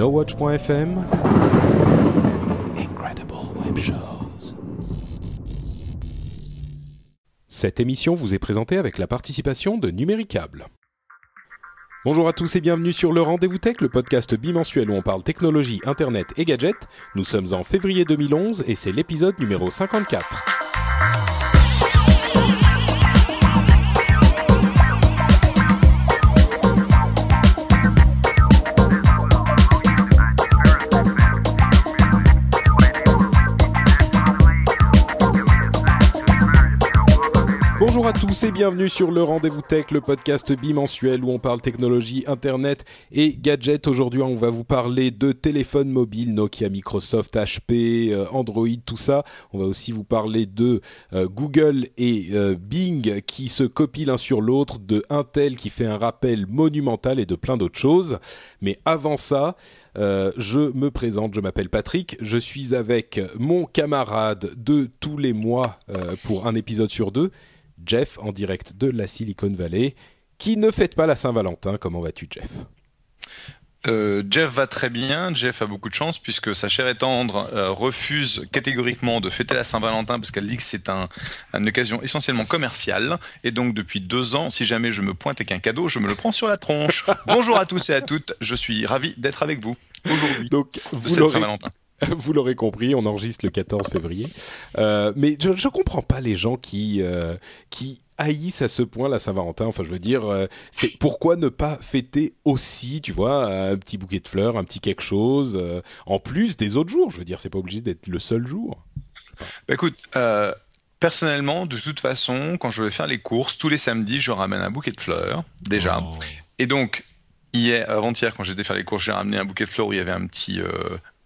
NoWatch.fm Incredible Web Shows Cette émission vous est présentée avec la participation de Numéricable. Bonjour à tous et bienvenue sur le Rendez-vous Tech, le podcast bimensuel où on parle technologie, internet et gadgets. Nous sommes en février 2011 et c'est l'épisode numéro 54. À tous et bienvenue sur le Rendez-vous Tech, le podcast bimensuel où on parle technologie, internet et gadgets. Aujourd'hui, on va vous parler de téléphones mobiles, Nokia, Microsoft, HP, euh, Android, tout ça. On va aussi vous parler de euh, Google et euh, Bing qui se copient l'un sur l'autre, de Intel qui fait un rappel monumental et de plein d'autres choses. Mais avant ça, je me présente, je m'appelle Patrick, je suis avec mon camarade de tous les mois pour un épisode sur deux, Jeff en direct de la Silicon Valley, qui ne fête pas la Saint-Valentin. Comment vas-tu, Jeff? Euh, Jeff va très bien. Jeff a beaucoup de chance puisque sa chère et tendre euh, refuse catégoriquement de fêter la Saint-Valentin parce qu'elle dit que c'est un, une occasion essentiellement commerciale. Et donc depuis deux ans, si jamais je me pointe avec un cadeau, je me le prends sur la tronche. Bonjour à tous et à toutes. Je suis ravi d'être avec vous aujourd'hui. Donc, de vous cette Saint-Valentin. vous l'aurez compris, on enregistre le 14 février. Euh, mais je, je comprends pas les gens qui euh, qui haïssent à ce point la Saint-Valentin. Enfin, je veux dire, euh, c'est pourquoi ne pas fêter aussi, tu vois, un petit bouquet de fleurs, un petit quelque chose, en plus des autres jours? Je veux dire, c'est pas obligé d'être le seul jour. Bah, écoute, personnellement, de toute façon, quand je vais faire les courses, tous les samedis, je ramène un bouquet de fleurs, déjà. Oh. Et donc, hier, avant-hier, quand j'étais faire les courses, j'ai ramené un bouquet de fleurs où il y avait un petit, euh,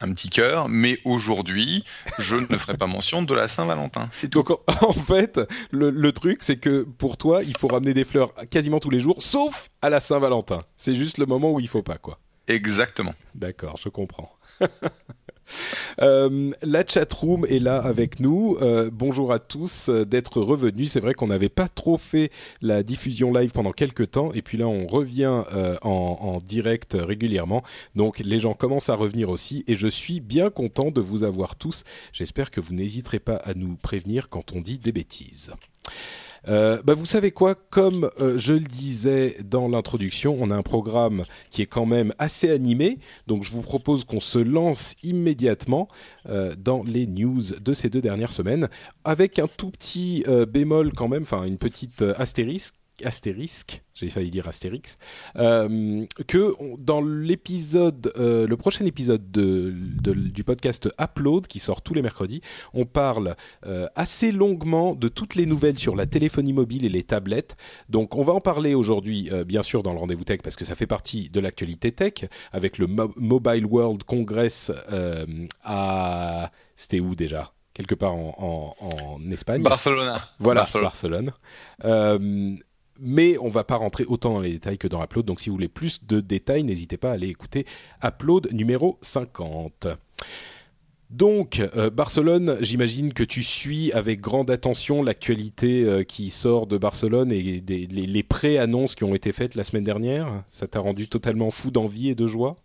un petit cœur. Mais aujourd'hui, je ne ferai pas mention de la Saint-Valentin. C'est tout. Donc en, fait, le, le truc, c'est que pour toi, il faut ramener des fleurs quasiment tous les jours, sauf à la Saint-Valentin. C'est juste le moment où il faut pas, quoi. Exactement. D'accord, je comprends. Euh, la chatroom est là avec nous. Euh, bonjour à tous euh, d'être revenus. C'est vrai qu'on n'avait pas trop fait la diffusion live pendant quelques temps et puis là on revient euh, en, en direct régulièrement. Donc les gens commencent à revenir aussi et je suis bien content de vous avoir tous. J'espère que vous n'hésiterez pas à nous prévenir quand on dit des bêtises. Euh, bah vous savez quoi Comme euh, je le disais dans l'introduction, on a un programme qui est quand même assez animé, donc je vous propose qu'on se lance immédiatement euh, dans les news de ces deux dernières semaines, avec un tout petit bémol quand même, enfin une petite astérisque astérisque, j'ai failli dire astérix, euh, que on- dans l'épisode, euh, le prochain épisode de, de- du podcast Upload qui sort tous les mercredis, on parle euh, assez longuement de toutes les nouvelles sur la téléphonie mobile et les tablettes. Donc on va en parler aujourd'hui, bien sûr, dans le rendez-vous tech parce que ça fait partie de l'actualité tech avec le Mo- Mobile World Congress à, c'était où déjà? Quelque part en, en, en Espagne. Barcelona. Voilà, Barcelone. Barcelone. Mais on va pas rentrer autant dans les détails que dans Upload. Donc si vous voulez plus de détails, n'hésitez pas à aller écouter Upload numéro 50. Donc, euh, Barcelone, j'imagine que tu suis avec grande attention l'actualité euh, qui sort de Barcelone et les, les pré-annonces qui ont été faites la semaine dernière. Ça t'a rendu totalement fou d'envie et de joie?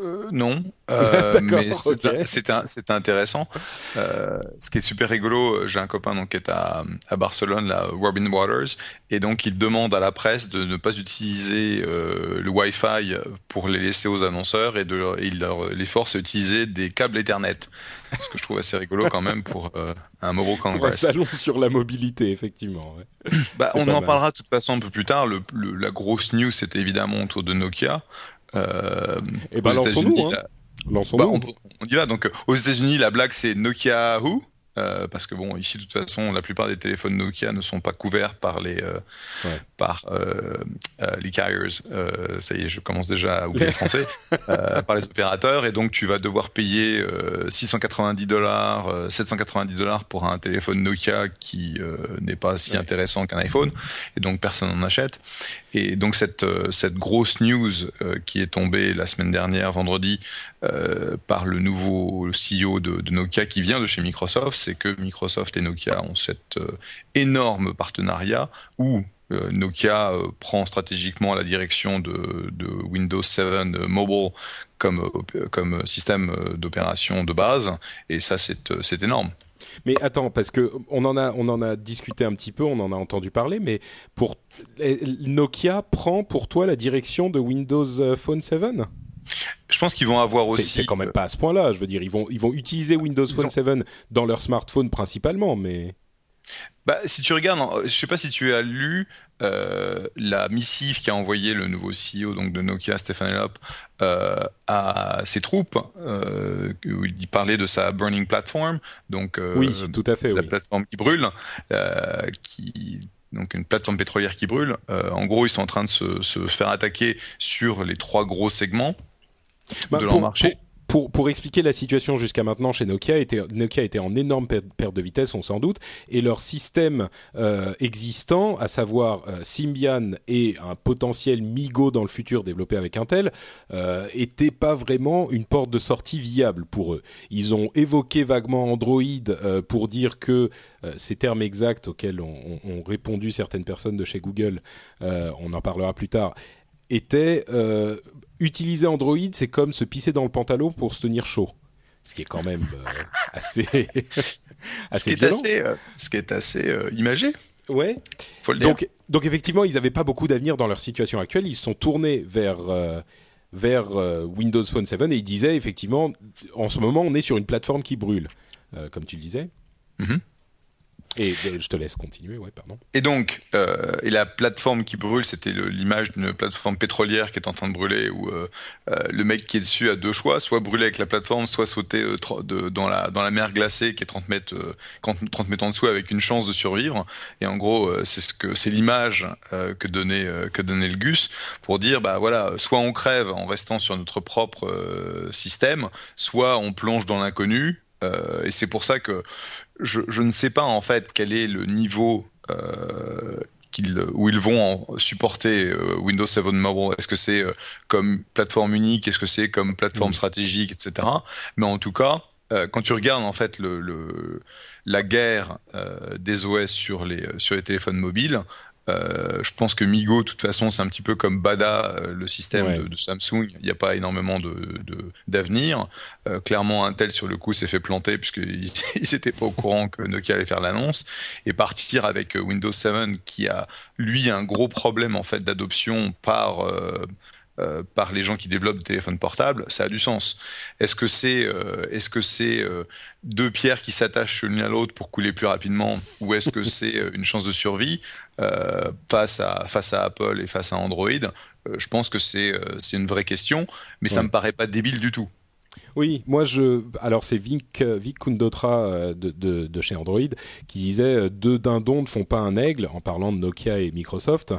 Euh, non, euh, mais c'est intéressant. Euh, ce qui est super rigolo, j'ai un copain donc qui est à, à Barcelone, là, Robin Waters, et donc il demande à la presse de ne pas utiliser le Wi-Fi pour les laisser aux annonceurs et de il leur- les force à utiliser des câbles Ethernet. Ce que je trouve assez rigolo quand même pour un Mobile Pour un Congress. salon sur la mobilité, effectivement. ouais. Bah, on en mal. parlera de toute façon un peu plus tard. Le, le- la grosse news, c'était évidemment autour de Nokia. Euh, Eh ben, lançons-nous, hein. la- Lançons-nous. bah, on, on y va. Donc, aux États-Unis, la blague, c'est Nokia Who? Euh, parce que bon, ici de toute façon, la plupart des téléphones Nokia ne sont pas couverts par les euh, par euh, les carriers. ça y est, je commence déjà à oublier le français. par les opérateurs, et donc tu vas devoir payer 690 dollars, 790 dollars pour un téléphone Nokia qui n'est pas si intéressant qu'un iPhone, et donc personne n'en achète. Et donc cette cette grosse news qui est tombée la semaine dernière, vendredi, par le nouveau CEO de, de Nokia qui vient de chez Microsoft c'est que Microsoft et Nokia ont cet euh, énorme partenariat où euh, Nokia euh, prend stratégiquement la direction de, Windows 7 Mobile comme, comme système d'opération de base, et ça c'est énorme. Mais attends, parce que on en a, on en a discuté un petit peu, on en a entendu parler, mais pour Nokia prend pour toi la direction de Windows Phone 7 je pense qu'ils vont avoir aussi. C'est quand même pas à ce point-là. Je veux dire, ils vont, ils vont utiliser Windows Phone 7 dans leur smartphone principalement, mais. Bah, si tu regardes, je sais pas si tu as lu euh, la missive qu'a envoyé le nouveau CEO donc de Nokia, Stéphane Elop, euh, à ses troupes, euh, où il parlait de sa burning platform, donc oui, tout à fait, la plateforme qui brûle, qui donc une plateforme pétrolière qui brûle. en gros, ils sont en train de se, se faire attaquer sur les trois gros segments bah, de leur marché. Pour, pour, expliquer la situation jusqu'à maintenant chez Nokia, Nokia était en énorme perte de vitesse, on s'en doute, et leur système euh, existant, à savoir euh, Symbian et un potentiel Migo dans le futur développé avec Intel, euh, était pas vraiment une porte de sortie viable pour eux. Ils ont évoqué vaguement Android euh, pour dire que ces termes exacts auxquels ont, répondu certaines personnes de chez Google, on en parlera plus tard, étaient utiliser Android, c'est comme se pisser dans le pantalon pour se tenir chaud. Ce qui est quand même euh, assez, assez, ce qui est assez, euh, ce qui est assez euh, imagé. Ouais. Faut le dire. Donc, donc effectivement, ils n'avaient pas beaucoup d'avenir dans leur situation actuelle. Ils se sont tournés vers vers Windows Phone 7 et ils disaient effectivement, en ce moment, on est sur une plateforme qui brûle, comme tu le disais. Mm et je te laisse continuer, ouais, pardon. Et donc, euh, et la plateforme qui brûle, c'était l'image d'une plateforme pétrolière qui est en train de brûler, où euh, euh, le mec qui est dessus a deux choix, soit brûler avec la plateforme, soit sauter euh, de, dans, la, dans la mer glacée qui est 30 mètres, 30 mètres en dessous avec une chance de survivre. Et en gros, c'est ce que c'est l'image que donnait que donnait le Gus pour dire, bah voilà, soit on crève en restant sur notre propre système, soit on plonge dans l'inconnu. Et c'est pour ça que je, ne sais pas en fait quel est le niveau euh, où ils vont supporter euh, Windows 7 Mobile. Est-ce que c'est euh, comme plateforme unique? Est-ce que c'est comme plateforme stratégique, etc. Mais en tout cas, quand tu regardes en fait le, la guerre des OS sur les sur les téléphones mobiles, euh, je pense que Migo, de toute façon, c'est un petit peu comme Bada, euh, le système de, Samsung. Il n'y a pas énormément de d'avenir. Euh, clairement, Intel sur le coup s'est fait planter puisqu'ils n'étaient pas au courant que Nokia allait faire l'annonce et partir avec Windows 7 qui a lui un gros problème en fait d'adoption par euh, par les gens qui développent des téléphones portables, ça a du sens. Est-ce que c'est euh, est-ce que c'est euh, deux pierres qui s'attachent l'une à l'autre pour couler plus rapidement, ou est-ce que c'est une chance de survie? Face à face à Apple et face à Android Je pense que c'est c'est une vraie question, mais ça me paraît pas débile du tout. Oui, moi je. Alors c'est Vic, Vic Kundotra de, de, de, chez Android qui disait deux dindons ne font pas un aigle en parlant de Nokia et Microsoft.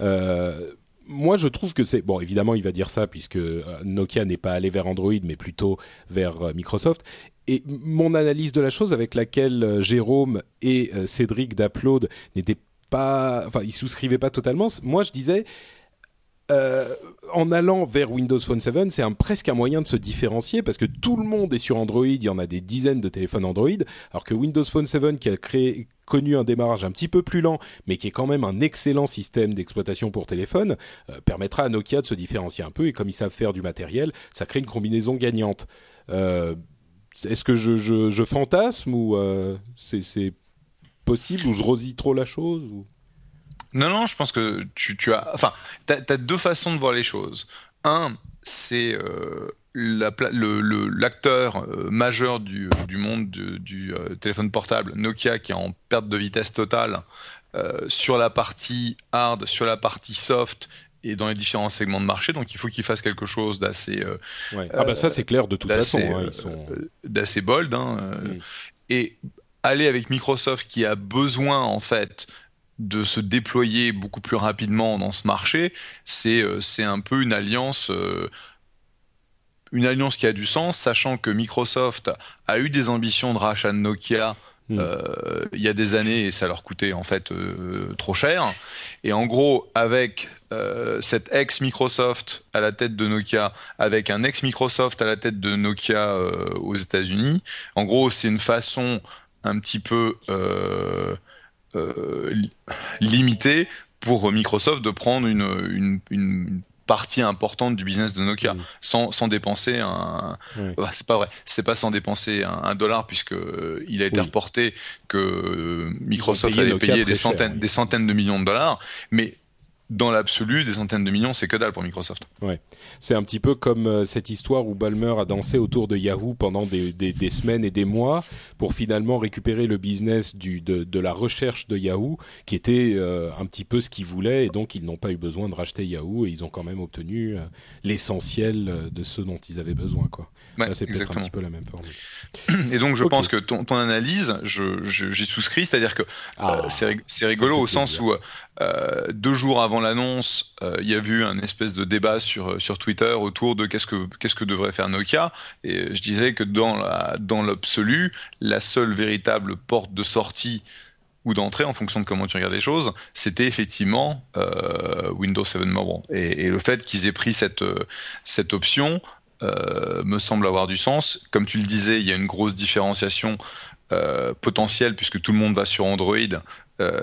Euh, moi, je trouve que c'est bon. Évidemment, il va dire ça puisque euh, Nokia n'est pas allé vers Android, mais plutôt vers euh, Microsoft. Et mon analyse de la chose, avec laquelle euh, Jérôme et Cédric d'Upload n'étaient pas, enfin, ils souscrivaient pas totalement. Moi, je disais, euh, en allant vers Windows Phone 7, c'est un, presque un moyen de se différencier parce que tout le monde est sur Android, il y en a des dizaines de téléphones Android, alors que Windows Phone 7 qui a créé, connu un démarrage un petit peu plus lent, mais qui est quand même un excellent système d'exploitation pour téléphone, euh, permettra à Nokia de se différencier un peu et comme ils savent faire du matériel, ça crée une combinaison gagnante. Euh, est-ce que je, je, fantasme ou c'est possible ou je rosie trop la chose ou... Non, non, je pense que tu, tu as. Enfin, tu as, deux façons de voir les choses. Un, c'est euh, l'acteur euh, majeur du, du monde du, euh, téléphone portable, Nokia, qui est en perte de vitesse totale sur la partie hard, sur la partie soft et dans les différents segments de marché. Donc il faut qu'ils fassent quelque chose d'assez. Ouais. Ah, bah ça, c'est clair de toute façon. Hein, sont... d'assez bold. Hein, mm. Et aller avec Microsoft qui a besoin en fait de se déployer beaucoup plus rapidement dans ce marché, c'est c'est un peu une alliance une alliance qui a du sens, sachant que Microsoft a eu des ambitions de rachat de Nokia hmm. euh, il y a des années et ça leur coûtait en fait euh, trop cher. Et en gros, avec euh, cet ex-Microsoft à la tête de Nokia, avec un ex-Microsoft à la tête de Nokia aux États-Unis, en gros, c'est une façon un petit peu limitée pour Microsoft de prendre une, une partie importante du business de Nokia mm. sans, sans, dépenser un bah, c'est pas vrai. C'est pas sans dépenser un, dollar puisque euh, il a été reporté que euh, Microsoft allait payer des centaines des centaines de millions de dollars. Mais dans l'absolu, des centaines de millions, c'est que dalle pour Microsoft. Ouais. C'est un petit peu comme euh, cette histoire où Balmer a dansé autour de Yahoo pendant des, des, semaines et des mois pour finalement récupérer le business du, de, de la recherche de Yahoo, qui était euh, un petit peu ce qu'ils voulaient, et donc ils n'ont pas eu besoin de racheter Yahoo, et ils ont quand même obtenu euh, l'essentiel de ce dont ils avaient besoin. Quoi. c'est peut-être un petit peu la même formule. Et donc je pense que ton, ton analyse, j'y souscris, c'est-à-dire que ah, c'est rigolo au sens où deux jours avant l'annonce, euh, il y a eu un espèce de débat sur euh, sur Twitter autour de qu'est-ce que qu'est-ce que devrait faire Nokia. Et je disais que dans la dans l'absolu, la seule véritable porte de sortie ou d'entrée, en fonction de comment tu regardes les choses, c'était effectivement euh, Windows 7 Mobile. Et, le fait qu'ils aient pris cette cette option me semble avoir du sens. Comme tu le disais, il y a une grosse différenciation potentielle puisque tout le monde va sur Android.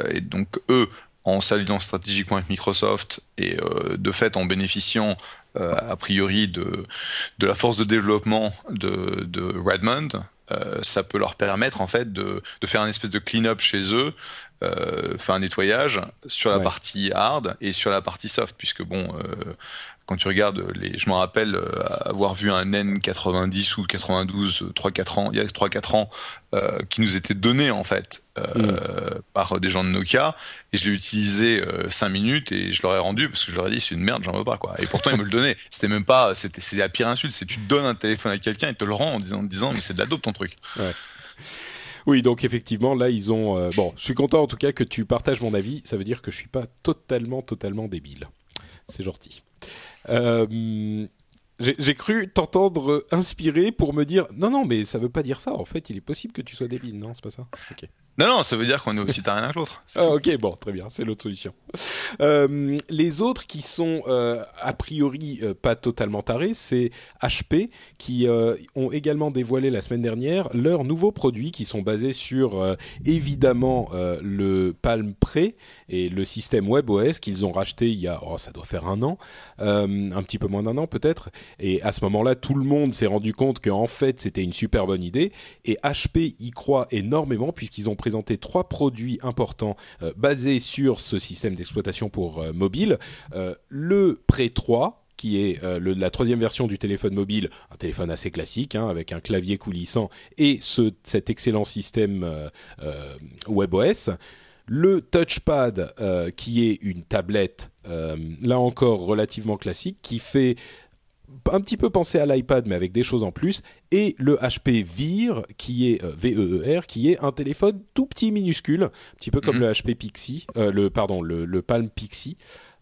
Et donc eux en s'alliant stratégiquement avec Microsoft et euh, de fait en bénéficiant euh, a priori de, de la force de développement de, de Redmond, euh, ça peut leur permettre en fait de, de faire un espèce de clean-up chez eux, faire un nettoyage sur la partie hard et sur la partie soft, puisque bon, quand tu regardes les, je me rappelle euh, avoir vu un N90 ou 92 3-4 ans, il y a 3-4 ans, euh, qui nous était donné en fait euh, mm. par des gens de Nokia, et je l'ai utilisé 5 minutes et je leur ai rendu parce que je leur ai dit c'est une merde, j'en veux pas quoi. Et pourtant ils me le donnaient. C'était même pas, c'était c'est la pire insulte, c'est tu donnes un téléphone à quelqu'un et te le rend en disant, en disant mais c'est de la dope ton truc. Ouais. Oui, donc effectivement, là, ils ont. bon, je suis content en tout cas que tu partages mon avis. Ça veut dire que je suis pas totalement, totalement débile. C'est gentil. Euh, j'ai cru t'entendre inspirer pour me dire non non mais ça veut pas dire ça. En fait il est possible que tu sois débile. Non c'est pas ça. Ok. Non, non, ça veut dire qu'on est aussi rien que l'autre. Ah, ok, bon, très bien, c'est l'autre solution. Euh, les autres qui sont euh, a priori euh, pas totalement tarés, c'est HP qui ont également dévoilé la semaine dernière leurs nouveaux produits qui sont basés sur évidemment le Palm Pre et le système WebOS qu'ils ont racheté il y a, oh, ça doit faire un an, un petit peu moins d'un an peut-être. Et à ce moment-là, tout le monde s'est rendu compte qu'en fait c'était une super bonne idée et HP y croit énormément puisqu'ils ont présenter trois produits importants euh, basés sur ce système d'exploitation pour euh, mobile. Euh, le Pré 3, qui est la troisième version du téléphone mobile, un téléphone assez classique, hein, avec un clavier coulissant et ce, cet excellent système WebOS. Le touchpad, qui est une tablette, là encore relativement classique, qui fait un petit peu penser à l'iPad mais avec des choses en plus et le HP Veer qui est euh, VEER qui est un téléphone tout petit minuscule un petit peu comme mhm. le HP Pixie euh, le pardon le, le Palm Pixie euh,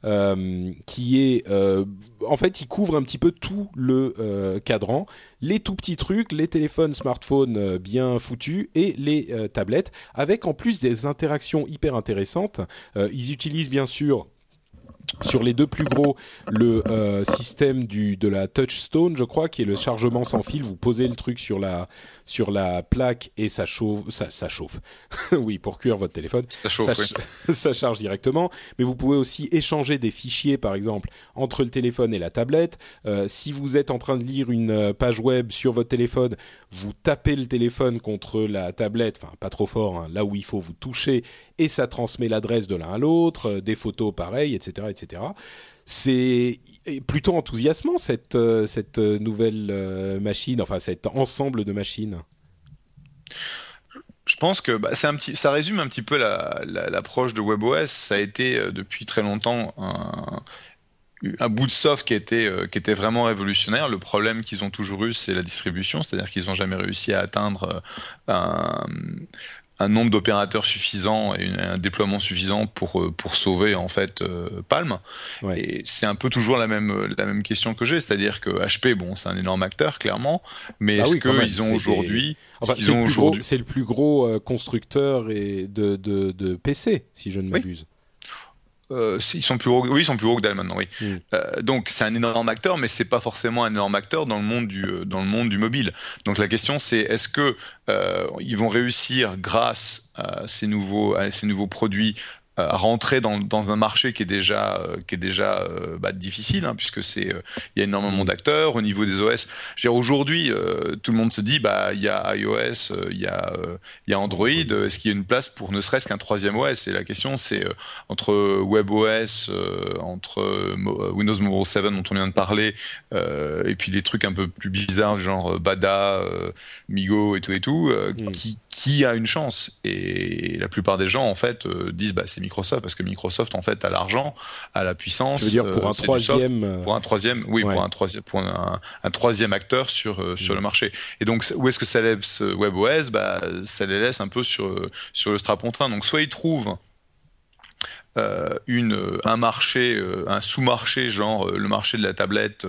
qui est en fait il couvre un petit peu tout le cadran les tout petits trucs les téléphones smartphones bien foutus et les tablettes avec en plus des interactions hyper intéressantes ils utilisent bien sûr sur les deux plus gros, le euh, système du de la Touchstone, je crois, qui est le chargement sans fil. Vous posez le truc sur la sur la plaque et ça chauffe, ça, ça chauffe. oui, pour cuire votre téléphone, ça chauffe, ça, ça, charge directement. Mais vous pouvez aussi échanger des fichiers, par exemple, entre le téléphone et la tablette. Euh, si vous êtes en train de lire une euh, page web sur votre téléphone, vous tapez le téléphone contre la tablette, enfin pas trop fort, hein, là où il faut vous toucher, et ça transmet l'adresse de l'un à l'autre, euh, des photos pareilles, etc., etc c'est plutôt enthousiasmant cette, euh, cette nouvelle euh, machine, enfin cet ensemble de machines. Je pense que bah, un petit, ça résume un petit peu l'approche de WebOS. Ça a été euh, depuis très longtemps un, un bout de soft qui était, qui était vraiment révolutionnaire. Le problème qu'ils ont toujours eu, c'est la distribution, c'est-à-dire qu'ils n'ont jamais réussi à atteindre un, un nombre d'opérateurs suffisant et un déploiement suffisant pour pour sauver en fait Palm. Et c'est un peu toujours la même la même question que j'ai, c'est-à-dire que HP, bon, c'est un énorme acteur clairement, mais bah est-ce qu'ils ont aujourd'hui c'est le plus gros constructeur et de, de, de PC, si je ne m'abuse. Euh, ils sont plus gros, oui, ils sont plus gros que Dell maintenant, oui. Hmm. Euh, donc c'est un énorme acteur, mais c'est pas forcément un énorme acteur dans le monde du euh, dans le monde du mobile. Donc la question c'est est-ce que ils vont réussir grâce à ces nouveaux à ces nouveaux produits euh, rentrer dans, dans, un marché qui est déjà euh, qui est déjà euh, bah, difficile hein, puisque c'est il y a énormément d'acteurs au niveau des OS. Je veux aujourd'hui tout le monde se dit bah il y a iOS, il y a il y a Android. Est-ce qu'il y a une place pour ne serait-ce qu'un troisième OS Et la question c'est entre WebOS, entre Windows Mobile 7 dont on vient de parler, et puis des trucs un peu plus bizarres genre Bada, Migo et tout et tout, mm. qui qui a une chance Et la plupart des gens en fait disent bah c'est Microsoft parce que Microsoft en fait a l'argent, a la puissance. Je veux dire pour euh, un troisième, euh, pour un troisième, oui, pour un troisième, pour un, troisième acteur sur euh, sur mm. le marché. Et donc où est-ce que ça laisse WebOS Bah ça les laisse un peu sur sur le strapontin. Donc soit ils trouvent euh, une, un marché, euh, un sous-marché, genre euh, le marché de la tablette,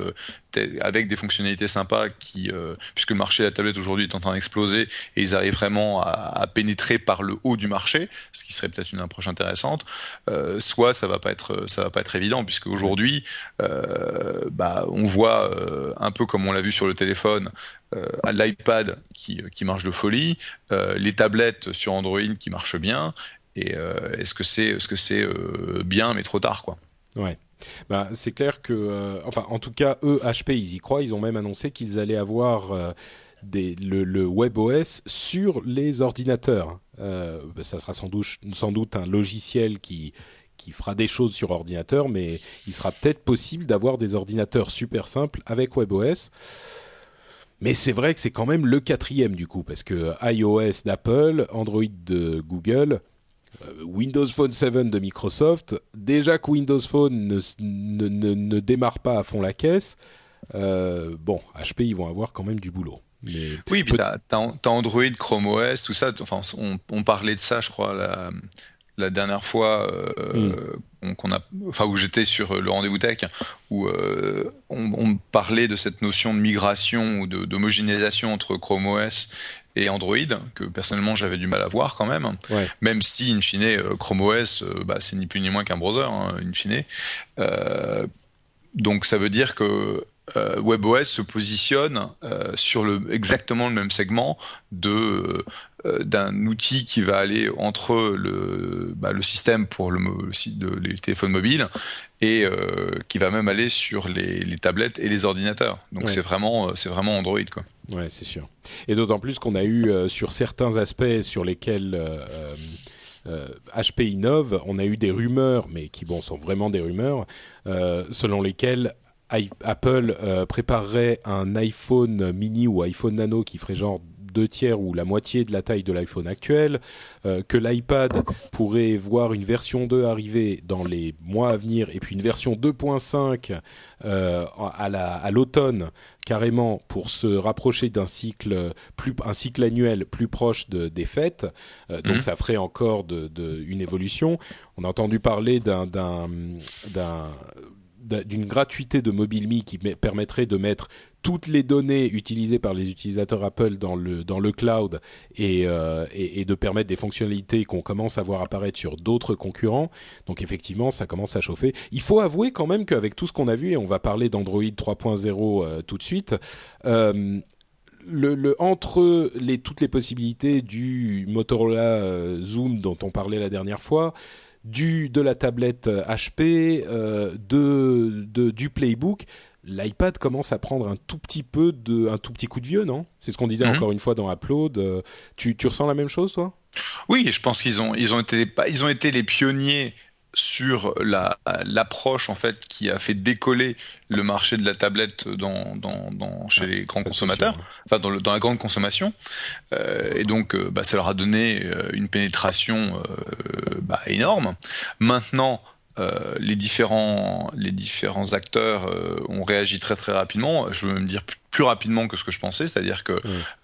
avec des fonctionnalités sympas, qui, puisque le marché de la tablette aujourd'hui est en train d'exploser, et ils arrivent vraiment à, pénétrer par le haut du marché, ce qui serait peut-être une approche intéressante. soit ça va pas être, ça va pas être évident, puisque aujourd'hui, bah, on voit un peu comme on l'a vu sur le téléphone, l'iPad qui, qui, marche de folie, les tablettes sur Android qui marchent bien, et euh, est-ce que c'est euh, bien mais trop tard quoi? Ouais. Bah, c'est clair que, euh, enfin, en tout cas, eux, HP, ils y croient. Ils ont même annoncé qu'ils allaient avoir le, WebOS sur les ordinateurs. ça sera sans doute, sans doute un logiciel qui, qui fera des choses sur ordinateur, mais il sera peut-être possible d'avoir des ordinateurs super simples avec WebOS. Mais c'est vrai que c'est quand même le quatrième du coup, parce que iOS d'Apple, Android de Google, euh, Windows Phone 7 de Microsoft, déjà que Windows Phone ne, ne, ne, démarre pas à fond la caisse, euh, bon, HP, ils vont avoir quand même du boulot. Mais oui, puis t'as as, Android, Chrome OS, tout ça. Enfin, on, on, parlait de ça, je crois, la, la dernière fois euh, hmm. qu'on a, enfin où j'étais sur le rendez-vous tech, où euh, on, on, parlait de cette notion de migration ou d'homogénéisation entre Chrome OS et Android, que personnellement j'avais du mal à voir quand même, même si, in fine, euh, Chrome OS, euh, bah, c'est ni plus ni moins qu'un browser, hein, in fine. Euh, donc ça veut dire que WebOS se positionne sur le, exactement le même segment de d'un outil qui va aller entre le, bah, le système pour le, le, les téléphones mobiles et euh, qui va même aller sur les, tablettes et les ordinateurs. Donc c'est vraiment, euh, c'est vraiment Android quoi. Ouais, c'est sûr. Et d'autant plus qu'on a eu euh, sur certains aspects sur lesquels HP innove, on a eu des rumeurs, mais qui bon sont vraiment des rumeurs, selon lesquelles Apple préparerait un iPhone mini ou iPhone nano qui ferait genre deux tiers ou la moitié de la taille de l'iPhone actuel, euh, que l'iPad pourrait voir une version 2 arriver dans les mois à venir et puis une version 2.5 euh, à l'automne carrément pour se rapprocher d'un cycle plus un cycle annuel plus proche de, des fêtes. Euh, donc mhm. ça ferait encore de, de, une évolution. On a entendu parler d'un d'un d'une gratuité de MobileMe qui permettrait de mettre toutes les données utilisées par les utilisateurs Apple dans le dans le cloud et, euh, et, de permettre des fonctionnalités qu'on commence à voir apparaître sur d'autres concurrents. Donc effectivement, ça commence à chauffer. Il faut avouer quand même qu'avec tout ce qu'on a vu et on va parler d'Android 3.0 euh, tout de suite. Euh, le, le, entre les, toutes les possibilités du Motorola Zoom dont on parlait la dernière fois, du de la tablette HP, de, de, du Playbook, l'iPad commence à prendre un tout petit peu de, un tout petit coup de vieux, non? C'est ce qu'on disait mhm. encore une fois dans Upload. Euh, tu, tu ressens la même chose, toi? Oui, je pense qu'ils ont, ils ont été, ils ont été les pionniers sur la, l'approche en fait qui a fait décoller le marché de la tablette dans, dans, dans chez les grands consommateurs, enfin dans, le, dans, la grande consommation, euh, et donc euh, bah, ça leur a donné une pénétration euh, bah, énorme. Maintenant, euh, les différents les différents acteurs euh, ont réagi très très rapidement. Je veux me dire plus, rapidement que ce que je pensais, c'est-à-dire que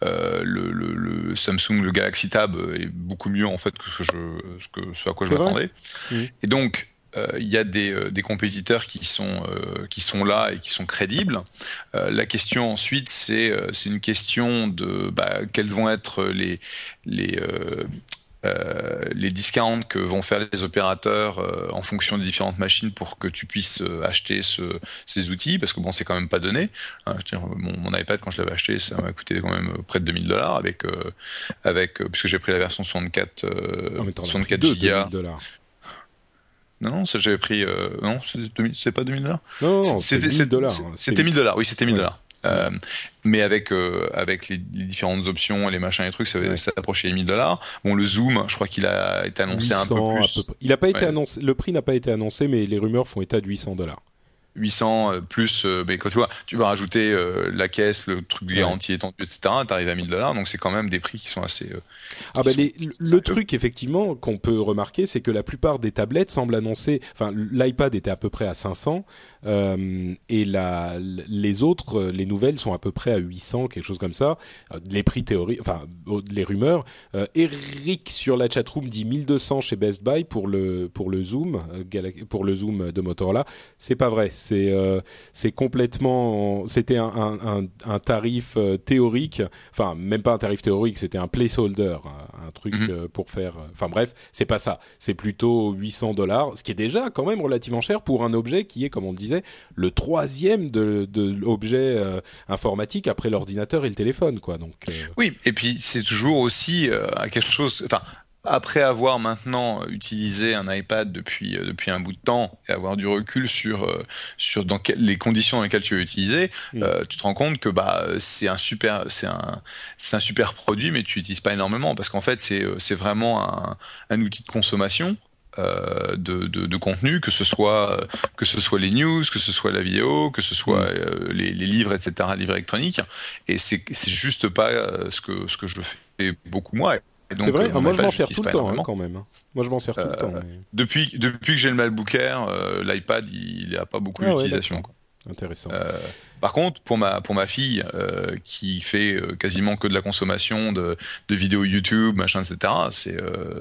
euh, le, le, le, Samsung le Galaxy Tab est beaucoup mieux en fait que ce que je ce que ce à quoi je m'attendais. Et donc il y a des, des, compétiteurs qui sont qui sont là et qui sont crédibles. la question ensuite, c'est c'est une question de bah, quels vont être les les euh, les discounts que vont faire les opérateurs euh, en fonction des différentes machines pour que tu puisses euh, acheter ce, ces outils, parce que bon, c'est quand même pas donné. Hein, je veux dire, mon, iPad quand je l'avais acheté, ça m'a coûté quand même près de 2000 dollars avec, avec puisque j'ai pris la version 64, 64 Go. Non, non, j'avais pris. non, c'est pas 2000 dollars? Non, non c'était 1000 dollars. C'était 1000 dollars. Oui, c'était 1000 dollars. Euh, mais avec euh, avec les, les, différentes options les machins et trucs, ça va s'approcher les 1000 dollars. Bon, le zoom, je crois qu'il a été annoncé un peu plus. Il a pas été annoncé. Le prix n'a pas été annoncé, mais les rumeurs font état de 800 dollars. 800 euh, plus, euh, mais quand tu vois, tu vas rajouter euh, la caisse, le truc de garantie étendu, etc. T'arrives à 1000 dollars, donc c'est quand même des prix qui sont assez. ah bah le truc effectivement qu'on peut remarquer, c'est que la plupart des tablettes semblent annoncer, enfin l'iPad était à peu près à 500 et la, les autres, les nouvelles sont à peu près à 800, quelque chose comme ça. Les prix théoriques, enfin les rumeurs. Eric sur la chatroom dit 1200 chez Best Buy pour le pour le zoom, pour le zoom de Motorola. C'est pas vrai c'est euh, c'est complètement. C'était un, un, un, tarif euh, théorique, enfin même pas un tarif théorique, c'était un placeholder, un, truc mhm. euh, pour faire. Enfin bref, c'est pas ça. C'est plutôt 800 dollars, ce qui est déjà quand même relativement cher pour un objet qui est, comme on le disait, le troisième de, de l'objet informatique après l'ordinateur et le téléphone, quoi. Donc. Oui, et puis c'est toujours aussi quelque chose. Enfin, après avoir maintenant utilisé un iPad depuis euh, depuis un bout de temps et avoir du recul sur euh, sur dans les conditions dans lesquelles tu mm. euh, tu te rends compte que bah c'est un super c'est un c'est un super produit mais tu l'utilises pas énormément parce qu'en fait c'est c'est vraiment un, un outil de consommation euh, de, de, de, contenu, que ce soit que ce soit les news, que ce soit la vidéo, que ce soit mm. les, les, livres, etc., livres électroniques. Et c'est c'est juste pas ce que ce que je fais beaucoup moi. C'est vrai, moi je m'en sers tout le temps hein, quand même. Hein. Moi je m'en sers tout le temps. Depuis, depuis que j'ai le MacBook Air, euh, l'iPad il n'a pas beaucoup ah d'utilisation. Intéressant. Euh, par contre, pour ma pour ma fille euh, qui fait euh, quasiment que de la consommation de, de vidéos YouTube, machin, etc. C'est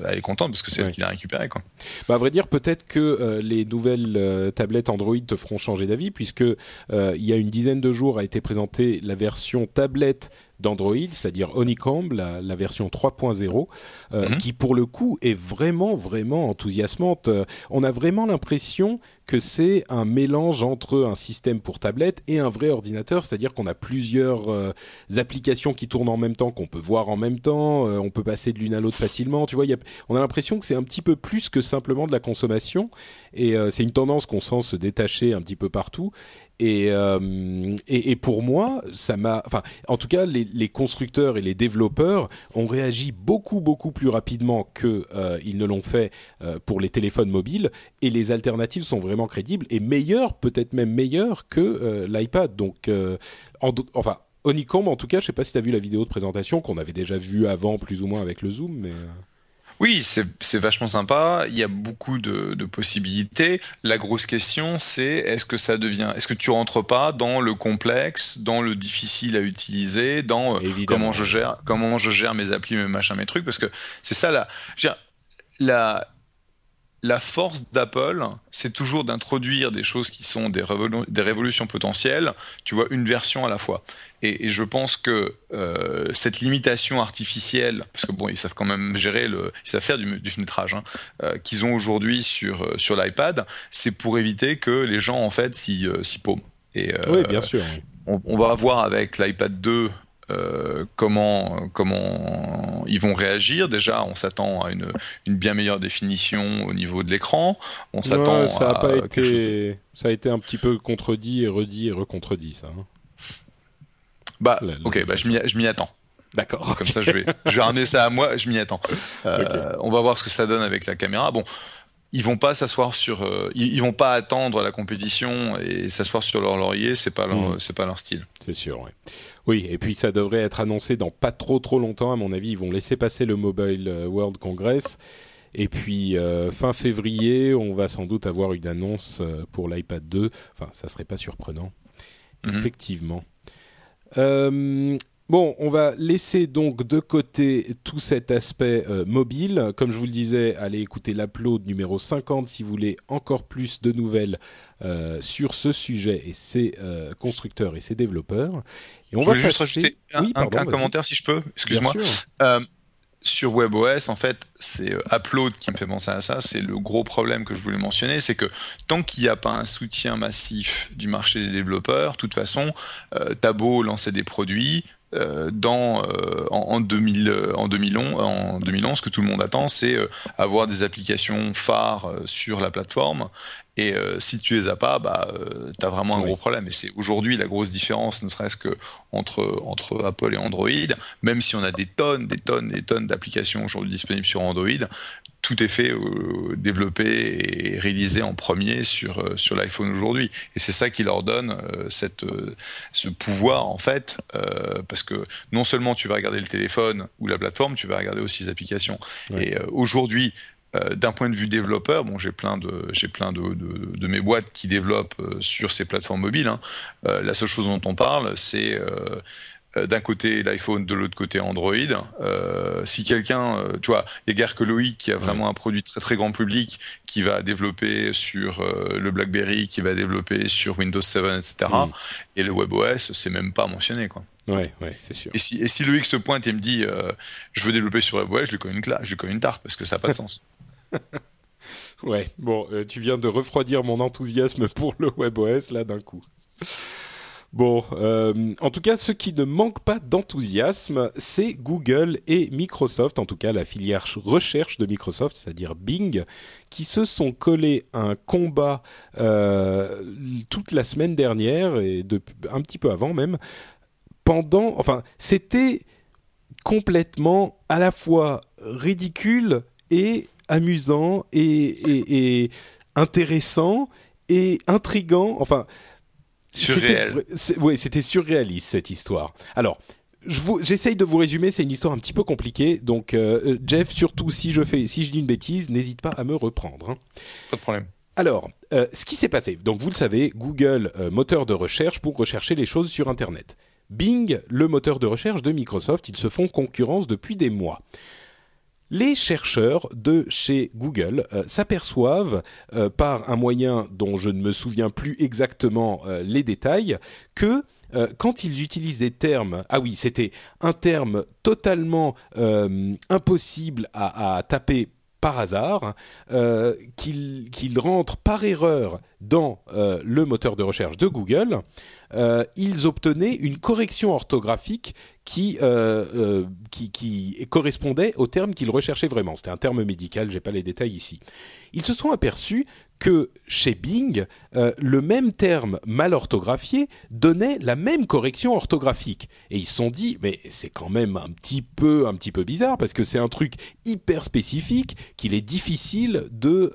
elle est contente parce que c'est elle qui l'a récupéré quoi. Bah à vrai dire, peut-être que les nouvelles tablettes Android te feront changer d'avis puisque il y a une dizaine de jours a été présentée la version tablette d'Android, c'est-à-dire Honeycomb, la, la version 3.0, mhm. qui pour le coup est vraiment vraiment enthousiasmante. on a vraiment l'impression que c'est un mélange entre un système pour tablette et un vrai ordinateur, c'est-à-dire qu'on a plusieurs euh, applications qui tournent en même temps, qu'on peut voir en même temps, euh, on peut passer de l'une à l'autre facilement. Tu vois, y a, on a l'impression que c'est un petit peu plus que simplement de la consommation, et euh, c'est une tendance qu'on sent se détacher un petit peu partout. Et, euh, et, et, pour moi, ça m'a, enfin, en tout cas, les, constructeurs et les développeurs ont réagi beaucoup beaucoup plus rapidement que euh, ne l'ont fait euh, pour les téléphones mobiles, et les alternatives sont vraiment crédibles et meilleures, peut-être même meilleures que euh, l'iPad. Donc, en, enfin. Honeycomb, en tout cas, je sais pas si tu as vu la vidéo de présentation qu'on avait déjà vue avant, plus ou moins avec le zoom, mais. Oui, c'est vachement sympa. Il y a beaucoup de, de possibilités. La grosse question, c'est est-ce que ça devient, est-ce que tu rentres pas dans le complexe, dans le difficile à utiliser, dans euh, comment je gère, comment je gère mes applis, mes machins, mes trucs, parce que c'est ça là. La, la force d'Apple, c'est toujours d'introduire des choses qui sont des, des, révolutions potentielles, tu vois, une version à la fois. Et, et je pense que euh, cette limitation artificielle, parce que bon, ils savent quand même gérer le, ils savent faire du, du filtrage, hein, euh, qu'ils ont aujourd'hui sur euh, sur l'iPad, c'est pour éviter que les gens en fait s'y paument. Et, oui, bien sûr. On, on, va voir avec l'iPad 2 euh, comment comment ils vont réagir. Déjà, on s'attend à une, une bien meilleure définition au niveau de l'écran. On s'attend ça a pas été ça a été un petit peu contredit et redit et recontredit ça. Hein. Bah, ok, bah, je m'y attends. D'accord. Comme ça, je vais, je vais ramener ça à moi. Je m'y attends. Euh, On va voir ce que ça donne avec la caméra. Bon, ils vont pas s'asseoir sur, euh, ils, vont pas attendre la compétition et s'asseoir sur leur laurier. C'est pas leur, mm. c'est pas leur style. C'est sûr. Ouais. Oui, et puis ça devrait être annoncé dans pas trop trop longtemps. À mon avis, ils vont laisser passer le Mobile euh, World Congress Et puis fin février, on va sans doute avoir une annonce pour l'iPad 2. Enfin, ça serait pas surprenant. Mhm. Effectivement. Bon, on va laisser donc de côté tout cet aspect euh, mobile. Comme je vous le disais, allez écouter l'upload numéro 50 si vous voulez encore plus de nouvelles euh, sur ce sujet et ses euh, constructeurs et ses développeurs. Et on je va juste rajouter un, commentaire si je peux. Excuse-moi sur WebOS, en fait, c'est Upload qui me fait penser à ça. C'est le gros problème que je voulais mentionner, c'est que tant qu'il n'y a pas un soutien massif du marché des développeurs, de toute façon, t'as beau lancer des produits, euh, dans, euh, en, 2000, en, 2011, en 2011, ce que tout le monde attend, c'est euh, avoir des applications phares sur la plateforme. Et si tu les as pas, bah, tu as vraiment un gros problème. Et c'est aujourd'hui la grosse différence, ne serait-ce que entre, entre Apple et Android. Même si on a des tonnes, des tonnes, des tonnes d'applications aujourd'hui disponibles sur Android, tout est fait, euh, développé et réalisé en premier sur, euh, sur l'iPhone aujourd'hui. Et c'est ça qui leur donne euh, cette, ce pouvoir, en fait, parce que non seulement tu vas regarder le téléphone ou la plateforme, tu vas regarder aussi les applications. Et aujourd'hui, d'un point de vue développeur, bon, j'ai plein de j'ai plein de, de, mes boîtes qui développent sur ces plateformes mobiles. Hein. la seule chose dont on parle, c'est euh, d'un côté l'iPhone, de l'autre côté Android. Euh, si quelqu'un, euh, tu vois, il y a que Loïc qui a vraiment un produit très très grand public qui va développer sur le BlackBerry, qui va développer sur Windows 7, etc. Mm. Et le WebOS, c'est même pas mentionné, quoi. Ouais, ouais, c'est sûr. Et si, et si Loïc se pointe et me dit, je veux développer sur WebOS, je lui connais une, je lui une tarte parce que ça n'a pas de sens. ouais, bon, tu viens de refroidir mon enthousiasme pour le WebOS là d'un coup. Bon, euh, en tout cas, ce qui ne manque pas d'enthousiasme, c'est Google et Microsoft, en tout cas la filière recherche de Microsoft, c'est-à-dire Bing, qui se sont collés un combat euh, toute la semaine dernière et un petit peu avant même. Pendant, enfin, c'était complètement à la fois ridicule et amusant et, et intéressant et intrigant. Enfin, Surréel. Oui, c'était surréaliste cette histoire. Alors, j'essaye de vous résumer. C'est une histoire un petit peu compliquée. Donc, euh, euh, Jeff, surtout si je fais, si je dis une bêtise, n'hésite pas à me reprendre. Hein. Pas de problème. Alors, euh, ce qui s'est passé. Donc, vous le savez, Google, moteur de recherche pour rechercher les choses sur Internet. Bing, le moteur de recherche de Microsoft, ils se font concurrence depuis des mois les chercheurs de chez Google euh, s'aperçoivent euh, par un moyen dont je ne me souviens plus exactement euh, les détails que quand ils utilisent des termes, ah oui, c'était un terme totalement impossible à, taper par hasard, qu'ils rentrent par erreur dans le moteur de recherche de Google, ils obtenaient une correction orthographique euh, euh, qui, correspondait au terme qu'ils recherchaient vraiment. C'était un terme médical, j'ai pas les détails ici. Ils se sont aperçus que chez Bing, euh, le même terme mal orthographié donnait la même correction orthographique. Et ils se sont dit, mais c'est quand même un petit peu, un petit peu bizarre parce que c'est un truc hyper spécifique qu'il est difficile de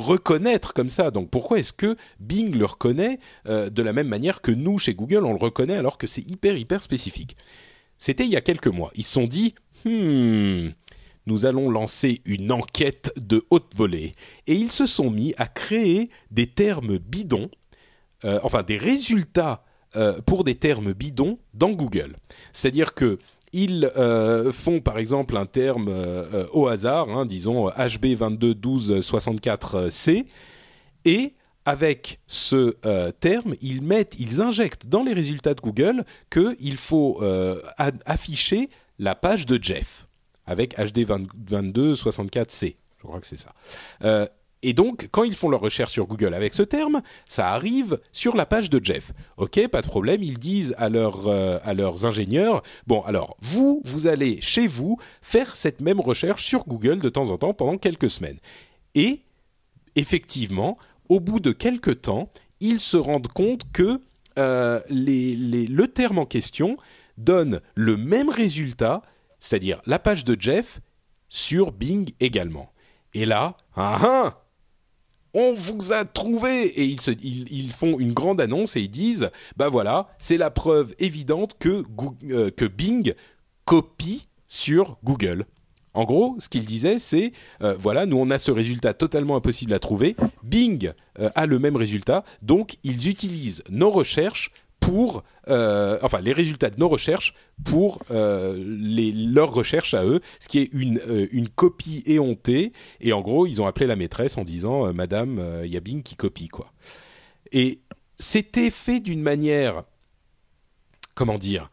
reconnaître comme ça. Donc pourquoi est-ce que Bing le reconnaît euh, de la même manière que nous chez Google on le reconnaît alors que c'est hyper hyper spécifique? C'était il y a quelques mois. Ils se sont dit hmm, nous allons lancer une enquête de haute volée et ils se sont mis à créer des termes bidons, euh, enfin des résultats euh, pour des termes bidons dans Google. C'est-à-dire que ils euh, font par exemple un terme euh, euh, au hasard, hein, disons HB221264C, et avec ce terme, ils mettent, ils injectent dans les résultats de Google qu'il faut afficher la page de Jeff avec HD2264C. Je crois que c'est ça. Et donc, quand ils font leur recherche sur Google avec ce terme, ça arrive sur la page de Jeff. Ok, pas de problème. Ils disent à, euh, leurs ingénieurs, bon, alors vous, vous allez chez vous faire cette même recherche sur Google de temps en temps pendant quelques semaines. Et effectivement, au bout de quelques temps, ils se rendent compte que euh, le terme en question donne le même résultat, c'est-à-dire la page de Jeff, sur Bing également. Et là, ah ah on vous a trouvé. Et ils, font une grande annonce et ils disent bah voilà c'est la preuve évidente que, euh, Bing copie sur Google. En gros, ce qu'il disait, c'est voilà, nous on a ce résultat totalement impossible à trouver. Bing a le même résultat, donc ils utilisent nos recherches pour, euh, enfin, les résultats de nos recherches pour euh, les, leurs recherches à eux, ce qui est une, euh, une copie éhontée. Et en gros, ils ont appelé la maîtresse en disant, Madame, il y a Bing qui copie, quoi. Et c'était fait d'une manière, comment dire,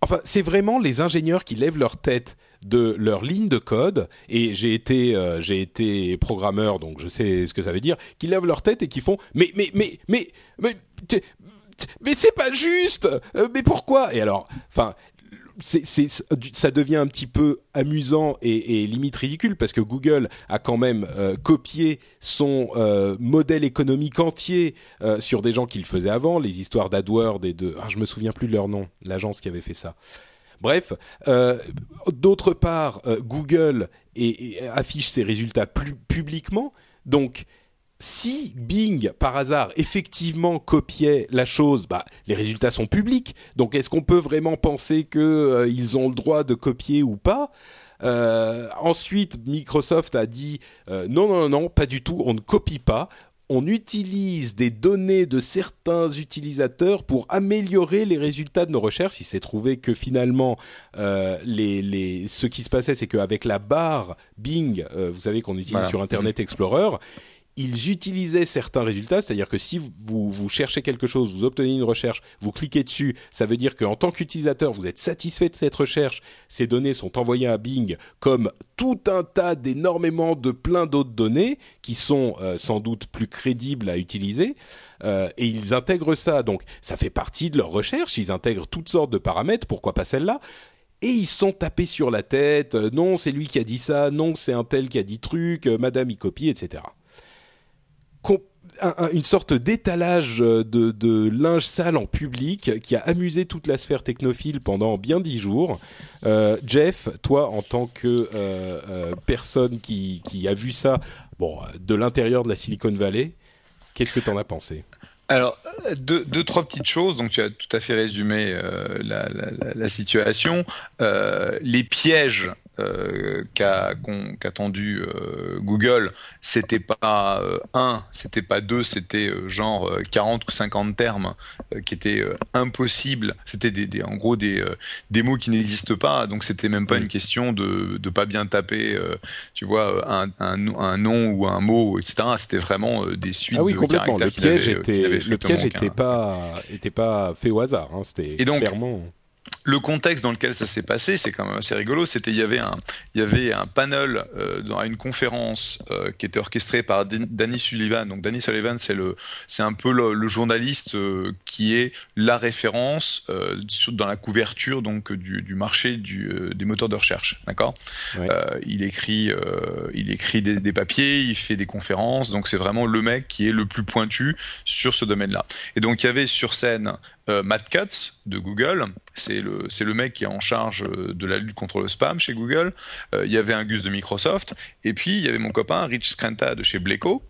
enfin, c'est vraiment les ingénieurs qui lèvent leur tête de leur ligne de code et j'ai été été programmeur donc je sais ce que ça veut dire qui lèvent leur tête et qui font mais mais mais mais mais mais c'est pas juste. Euh, mais pourquoi? Et alors, enfin, ça devient un petit peu amusant et, limite ridicule parce que Google a quand même euh, copié son euh, modèle économique entier sur des gens qui le faisaient avant, les histoires d'AdWords et de, ah, je me souviens plus de leur nom, l'agence qui avait fait ça. Bref, d'autre part, Google affiche ses résultats plus publiquement, donc si Bing, par hasard, effectivement copiait la chose, bah, les résultats sont publics. Donc, est-ce qu'on peut vraiment penser qu'ils euh, ont le droit de copier ou pas? Euh, Ensuite, Microsoft a dit euh, non, non, non, pas du tout, on ne copie pas. On utilise des données de certains utilisateurs pour améliorer les résultats de nos recherches. Il s'est trouvé que finalement, les, ce qui se passait, c'est qu'avec la barre Bing, vous savez qu'on utilise sur Internet Explorer, ils utilisaient certains résultats, c'est-à-dire que si vous, vous cherchez quelque chose, vous obtenez une recherche, vous cliquez dessus, ça veut dire qu'en tant qu'utilisateur, vous êtes satisfait de cette recherche, ces données sont envoyées à Bing comme tout un tas d'énormément de plein d'autres données qui sont euh, sans doute plus crédibles à utiliser. Euh, et ils intègrent ça, donc ça fait partie de leur recherche, ils intègrent toutes sortes de paramètres, pourquoi pas celle-là? Et ils sont tapés sur la tête. Euh, non, c'est lui qui a dit ça. Non, c'est un tel qui a dit truc. Madame, il copie, etc une sorte d'étalage de, linge sale en public qui a amusé toute la sphère technophile pendant bien dix jours. Euh, Jeff, toi, en tant que euh, euh, personne qui, a vu ça bon, de l'intérieur de la Silicon Valley, qu'est-ce que tu en as pensé? Alors, deux, trois petites choses. Donc, tu as tout à fait résumé la, situation. les pièges euh, qu'a tendu euh, Google, c'était pas euh, un, c'était pas deux, c'était genre 40 ou 50 termes qui étaient impossibles. C'était des, en gros des, des mots qui n'existent pas, donc c'était même pas une question de de pas bien taper, tu vois, un, un, nom ou un mot, etc. C'était vraiment des suites ah oui, de complètement. Le piège était, le piège était pas était pas fait au hasard. Hein. C'était clairement le contexte dans lequel ça s'est passé, c'est quand même assez rigolo. C'était il y avait un il y avait un panel euh, dans une conférence euh, qui était orchestrée par Danny Sullivan. Donc Danny Sullivan, c'est le c'est un peu le, journaliste euh, qui est la référence dans la couverture donc du, du marché du, des moteurs de recherche. D'accord? il écrit il écrit des, des, papiers, il fait des conférences. Donc c'est vraiment le mec qui est le plus pointu sur ce domaine-là. Et donc il y avait sur scène euh, Matt Cutts de Google, c'est le, c'est le mec qui est en charge euh, de la lutte contre le spam chez Google. Euh, il y avait un Gus de Microsoft. Et puis, il y avait mon copain Rich Skrenta de chez Bleco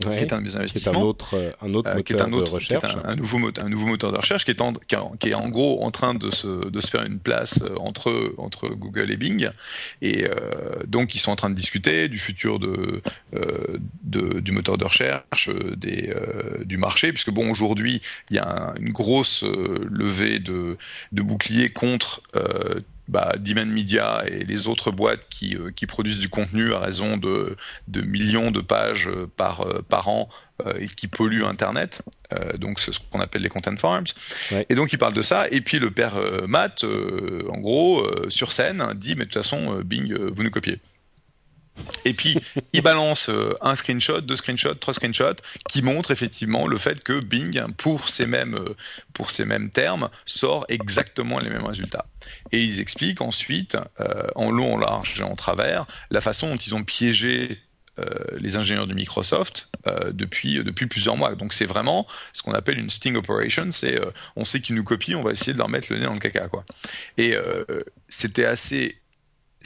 qui est un de mes investissements, un autre, euh, un autre moteur un autre, de recherche, un, nouveau moteur, un nouveau moteur de recherche qui est en, qui, est en gros en train de se, de se faire une place euh, entre entre Google et Bing, et euh, donc ils sont en train de discuter du futur de, euh, de du moteur de recherche, des euh, du marché, puisque bon aujourd'hui il y a une grosse levée de de boucliers contre bah, Demand Media et les autres boîtes qui, euh, qui produisent du contenu à raison de, de millions de pages euh, par, euh, par an et qui polluent Internet. donc, c'est ce qu'on appelle les content farms. Et donc, il parle de ça. Et puis, le père Matt, en gros, sur scène, dit Mais de toute façon, Bing, vous nous copiez. Et puis, il balance euh, un screenshot, deux screenshots, trois screenshots, qui montrent effectivement le fait que Bing, pour ces mêmes, euh, pour ces mêmes termes, sort exactement les mêmes résultats. Et ils expliquent ensuite, euh, en long, en large et en travers, la façon dont ils ont piégé les ingénieurs de Microsoft depuis depuis plusieurs mois. Donc c'est vraiment ce qu'on appelle une sting operation. C'est on sait qu'ils nous copient, on va essayer de leur mettre le nez dans le caca quoi. Et c'était assez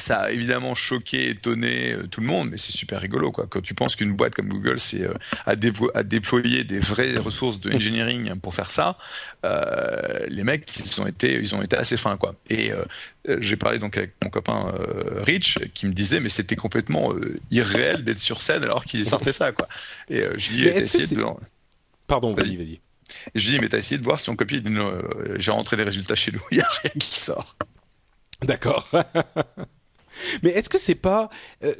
ça a évidemment choqué, étonné euh, tout le monde, mais c'est super rigolo quoi. Quand tu penses qu'une boîte comme Google c'est euh, à, déployer des vraies ressources de engineering pour faire ça, euh, les mecs ils ont été ils ont été assez fins quoi. Et j'ai parlé donc avec mon copain Rich qui me disait mais c'était complètement irréel d'être sur scène alors qu'il sortait ça quoi. Et je lui ai essayé de Pardon, vas-y, vas-y. Et je lui dis mais t'as essayé de voir si on copie J'ai rentré les résultats chez nous, il n'y a rien qui sort. D'accord. Mais est-ce que c'est pas euh,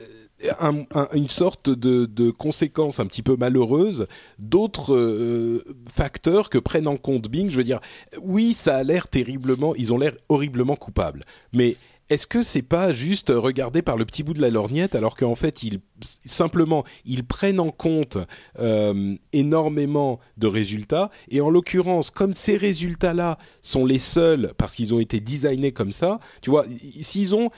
une sorte de, conséquence un petit peu malheureuse d'autres euh, facteurs que prennent en compte Bing? Je veux dire, oui, ça a l'air terriblement, ils ont l'air horriblement coupables. Mais est-ce que c'est pas juste regardé par le petit bout de la lorgnette alors qu'en fait simplement ils prennent en compte euh, énormément de résultats? Et en l'occurrence comme ces résultats là sont les seuls parce qu'ils ont été designés comme ça tu vois s'ils ont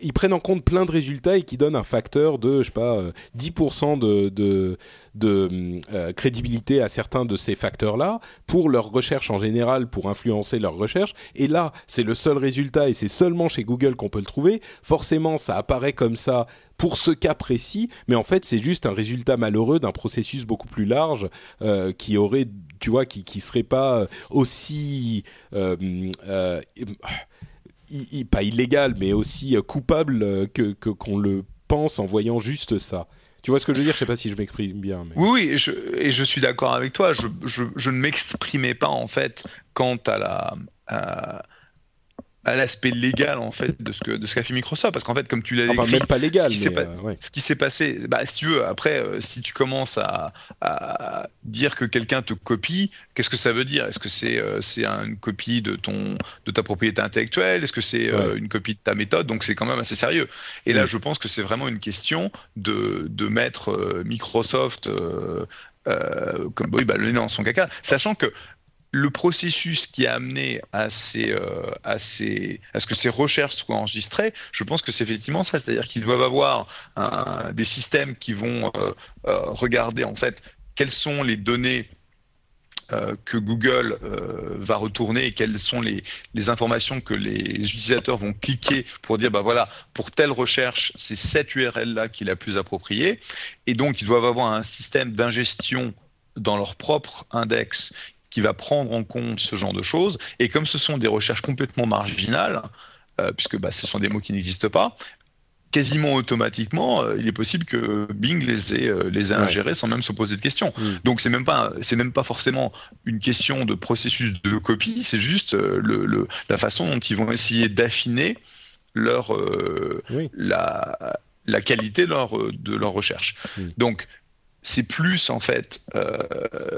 ils prennent en compte plein de résultats et qui donnent un facteur de, je sais pas, 10% euh, de, de, de euh, crédibilité à certains de ces facteurs-là pour leur recherche en général, pour influencer leur recherche. Et là, c'est le seul résultat et c'est seulement chez Google qu'on peut le trouver. Forcément, ça apparaît comme ça pour ce cas précis, mais en fait, c'est juste un résultat malheureux d'un processus beaucoup plus large euh, qui aurait, tu vois, qui qui serait pas aussi pas illégal, mais aussi euh, coupable euh, que qu'on le pense en voyant juste ça. Tu vois ce que je veux dire? Je sais pas si je m'exprime bien. Oui, oui, et je, suis d'accord avec toi. Je, je, ne m'exprimais pas en fait quant à la, à l'aspect légal en fait de ce que de ce qu'a fait Microsoft parce qu'en fait comme tu l'as enfin, même pas légal ce qui euh, s'est passé bah si tu veux après euh, si tu commences à, à dire que quelqu'un te copie qu'est-ce que ça veut dire? Est-ce que c'est euh, c'est une copie de ton de ta propriété intellectuelle? Est-ce que c'est une copie de ta méthode? Donc c'est quand même assez sérieux. Et là je pense que c'est vraiment une question de de mettre Microsoft comme oui bah le nez dans son caca sachant que le processus qui a amené à, ces, euh, à, ces, à ce que ces recherches soient enregistrées, je pense que c'est effectivement ça. C'est-à-dire qu'ils doivent avoir des systèmes qui vont euh, euh, regarder en fait quelles sont les données que Google va retourner et quelles sont les, informations que les utilisateurs vont cliquer pour dire bah voilà pour telle recherche c'est cette URL là qui est la plus appropriée et donc ils doivent avoir un système d'ingestion dans leur propre index qui va prendre en compte ce genre de choses. Et comme ce sont des recherches complètement marginales, euh, puisque bah, ce sont des mots qui n'existent pas, quasiment automatiquement, euh, il est possible que Bing les ait, euh, les ait ingérés sans même se poser de questions. Mm. Donc c'est même pas c'est même pas forcément une question de processus de copie, c'est juste le, le, la façon dont ils vont essayer d'affiner leur la, la qualité de leur, de leur recherche. Mm. Donc c'est plus en fait euh,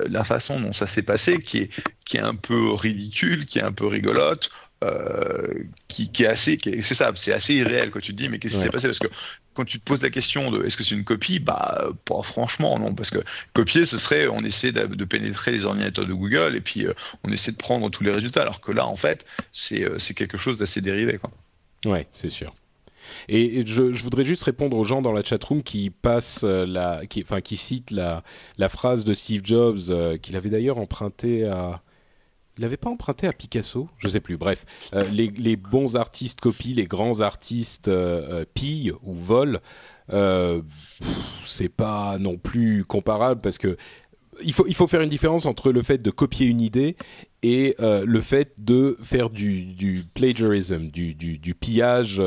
la façon dont ça s'est passé qui est qui est un peu ridicule, qui est un peu rigolote, euh, qui, qui, est assez, c'est ça, c'est assez irréel quand tu te dis mais qu'est-ce qui s'est passé? Parce que quand tu te poses la question de est-ce que c'est une copie, bah pas franchement non parce que copier ce serait on essaie de, de pénétrer les ordinateurs de Google et puis euh, on essaie de prendre tous les résultats alors que là en fait c'est euh, c'est quelque chose d'assez dérivé quoi. Ouais, c'est sûr. Et je, voudrais juste répondre aux gens dans la chatroom qui passent euh, la, qui, enfin qui citent la, phrase de Steve Jobs euh, qu'il avait d'ailleurs emprunté à, il n'avait pas emprunté à Picasso, je sais plus. Bref, euh, les, bons artistes copient, les grands artistes pillent ou volent. c'est pas non plus comparable parce que il faut, il faut faire une différence entre le fait de copier une idée et le fait de faire du, du plagiarism, du, du pillage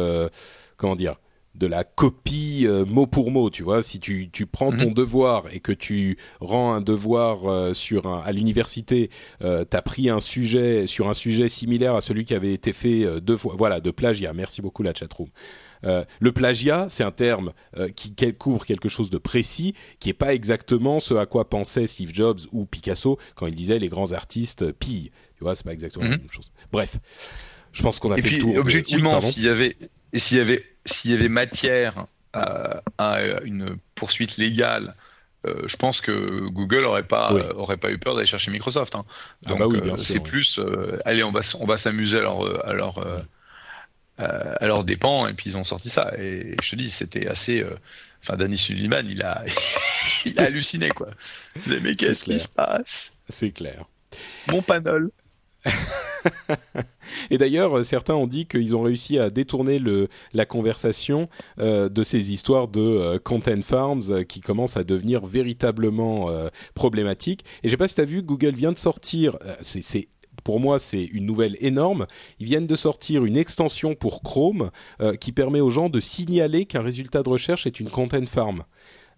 comment dire de la copie euh, mot pour mot, tu vois. Si tu, tu prends ton mhm. devoir et que tu rends un devoir euh, sur un, à l'université, euh, tu as pris un sujet sur un sujet similaire à celui qui avait été fait euh, deux fois. Voilà, de plagiat. Merci beaucoup la chatroom. le plagiat, c'est un terme qui, couvre quelque chose de précis, qui est pas exactement ce à quoi pensait Steve Jobs ou Picasso quand il disait les grands artistes pillent. Tu vois, c'est pas exactement la mhm. même chose. Bref, je pense qu'on a fait le tour. Objectivement, s'il y avait et s'il y avait s'il y avait matière à, une poursuite légale, euh, je pense que Google aurait pas aurait pas eu peur d'aller chercher Microsoft. Hein. Ah Donc bah euh, c'est plus, euh, allez, on va on va s'amuser à leur à leur à leur dépens et puis ils ont sorti ça. Et je te dis, c'était assez. Enfin, Danny Sullivan, il a il a halluciné quoi. mais qu'est-ce qui se passe? C'est clair. Mon panel. Et d'ailleurs, certains ont dit qu'ils ont réussi à détourner la conversation euh, de ces histoires de euh, content farms euh, qui commencent à devenir véritablement euh, problématiques. Et je sais pas si tu as vu, Google vient de sortir, euh, c'est pour moi, c'est une nouvelle énorme. Ils viennent de sortir une extension pour Chrome euh, qui permet aux gens de signaler qu'un résultat de recherche est une content farm.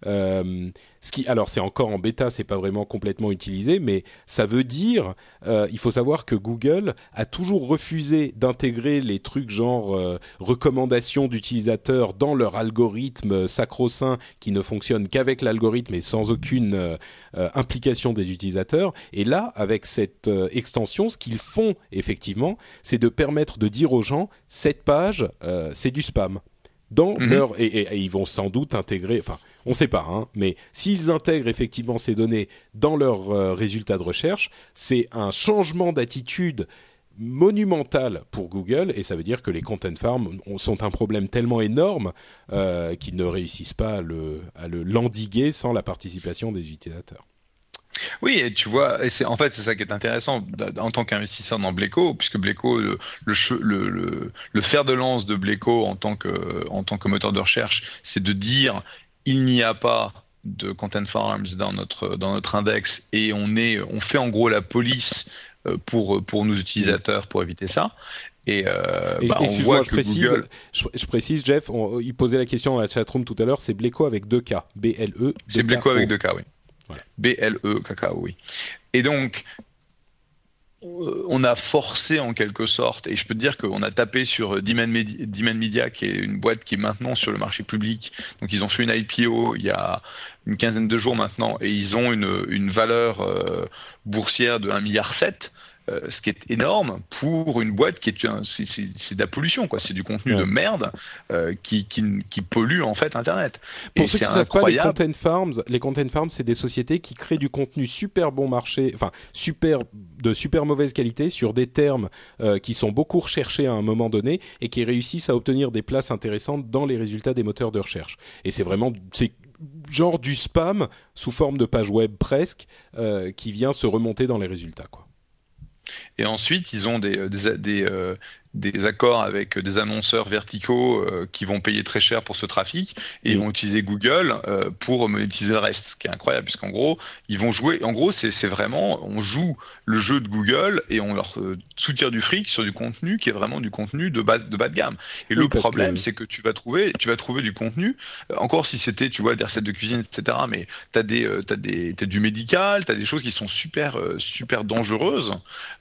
Euh, ce qui, alors c'est encore en bêta, c'est pas vraiment complètement utilisé, mais ça veut dire, euh, il faut savoir que Google a toujours refusé d'intégrer les trucs genre euh, recommandations d'utilisateurs dans leur algorithme sacro-saint qui ne fonctionne qu'avec l'algorithme et sans aucune implication des utilisateurs. Et là, avec cette extension, ce qu'ils font effectivement, c'est de permettre de dire aux gens cette page, c'est du spam dans Mhm. leur et, et- et ils vont sans doute intégrer, enfin, on ne sait pas, hein, mais s'ils intègrent effectivement ces données dans leurs euh, résultats de recherche, c'est un changement d'attitude monumental pour Google et ça veut dire que les content farms ont- sont un problème tellement énorme euh, qu'ils ne réussissent pas à le, à le l'endiguer sans la participation des utilisateurs. Oui, et tu vois, c'est en fait c'est ça qui est intéressant en tant qu'investisseur dans Bleco, puisque Bleco, le, fer de lance de Bleco en tant que moteur de recherche, c'est de dire il n'y a pas de content farms dans notre dans notre index et on est on fait en gros la police euh, pour pour nos utilisateurs pour éviter ça. Et, euh, Et- bah, on excuse-moi, voit je que précise, Google, je, je précise, Jeff, on- il posait la question dans la chatroom tout à l'heure, c'est Bleco avec deux K, B-L-E. c'est Bleco avec deux K, oui. Voilà. B-L-E, cacao, oui. Et donc, on a forcé en quelque sorte, et je peux te dire qu'on a tapé sur euh, Demand Media, qui est une boîte qui est maintenant sur le marché public. Donc ils ont fait une IPO il y a une quinzaine de jours maintenant, et ils ont une, une valeur euh, boursière de 1,7 milliard. Euh, ce qui est énorme pour une boîte qui est c'est de la pollution quoi c'est du contenu Ouais. de merde euh, qui, qui qui pollue en fait internet Pour Et ceux qui ne savent pas, les content farms, les content farms, c'est des sociétés qui créent du contenu super bon marché, enfin super de super mauvaise qualité sur des termes euh, qui sont beaucoup recherchés à un moment donné et qui réussissent à obtenir des places intéressantes dans les résultats des moteurs de recherche. Et c'est vraiment c'est genre du spam sous forme de page web presque qui vient se remonter dans les résultats quoi. Et ensuite, ils ont des, euh, des, euh, des accords avec des annonceurs verticaux euh, qui vont payer très cher pour ce trafic et ils vont utiliser Google euh, pour monétiser le reste, ce qui est incroyable puisqu'en gros, ils vont jouer. En gros, c'est vraiment, on joue le jeu de Google et on leur euh, soutire du fric sur du contenu qui est vraiment du contenu de bas de bas de gamme. Et Oui, le problème, que- c'est que tu vas trouver, tu vas trouver du contenu. euh, encore si c'était, tu vois, des recettes de cuisine, etc. Mais t'as des, euh, t'as des, t'as du médical, t'as des choses qui sont super, euh, super dangereuses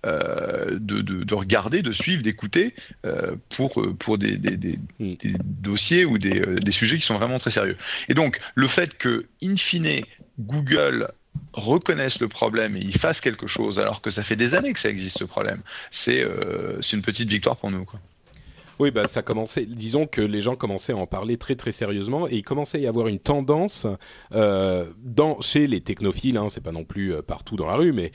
euh, de, de, de regarder, de suivre, d'écouter euh, pour euh, pour des, des, des, Mm. des dossiers ou des, euh, des sujets qui sont vraiment très sérieux. Et donc le fait que in fine Google reconnaisse le problème et il fasse quelque chose alors que ça fait des années que ça existe ce problème, c'est euh, une petite victoire pour nous. Quoi. Oui, bah ça commençait. Disons que les gens commençaient à en parler très très sérieusement et il commençait à y avoir une tendance euh, dans chez les technophiles. Hein, c'est pas non plus partout dans la rue, mais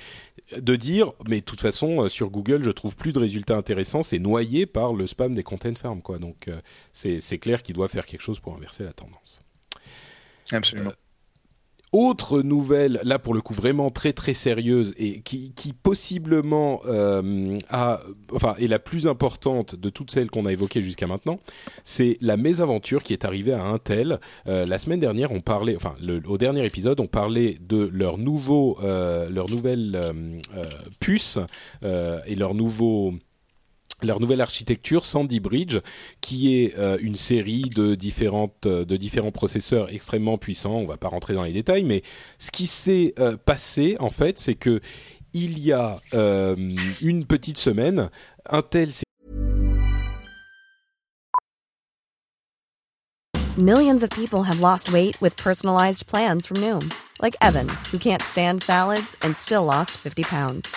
de dire, mais de toute façon euh, sur Google, je trouve plus de résultats intéressants. C'est noyé par le spam des content farms, quoi. Donc euh, c'est c'est clair qu'il doit faire quelque chose pour inverser la tendance. Absolument. Autre nouvelle, là pour le coup vraiment très très sérieuse et qui, possiblement euh, est la plus importante de toutes celles qu'on a évoquées jusqu'à maintenant, c'est la mésaventure qui est arrivée à Intel. Euh, la semaine dernière, on parlait, enfin au dernier épisode, on parlait de leur nouveau, euh, leur nouvelle puce et leur nouveau leur nouvelle architecture Sandy Bridge, qui est euh, une série de différentes euh, de différents processeurs extrêmement puissants. On va pas rentrer dans les détails, mais ce qui s'est euh, passé en fait, c'est que il y a euh, une petite semaine, Intel Millions of people have lost weight with personalized plans from Noom, like Evan, who can't stand salads and still lost 50 pounds.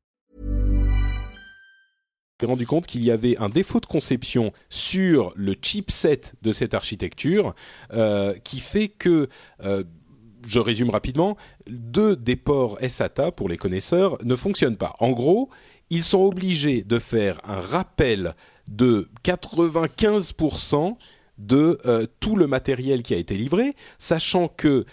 S'est rendu compte qu'il y avait un défaut de conception sur le chipset de cette architecture euh, qui fait que, euh, je résume rapidement, deux des ports SATA, pour les connaisseurs, ne fonctionnent pas. En gros, ils sont obligés de faire un rappel de 95% de euh, tout le matériel qui a été livré, sachant que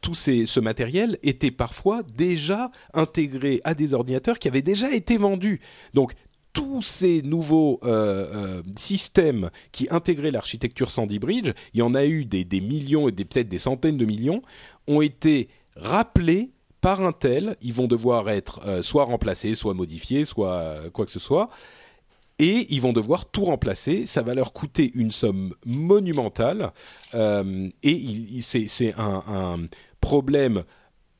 tout ce matériel était parfois déjà intégré à des ordinateurs qui avaient déjà été vendus. Donc tous ces nouveaux euh, euh, systèmes qui intégraient l'architecture Sandy Bridge, il y en a eu des, millions et peut-être des centaines de millions, ont été rappelés par Intel. Ils vont devoir être euh, soit remplacés, soit modifiés, soit quoi que ce soit. Et ils vont devoir tout remplacer. Ça va leur coûter une somme monumentale. Et c'est un, un problème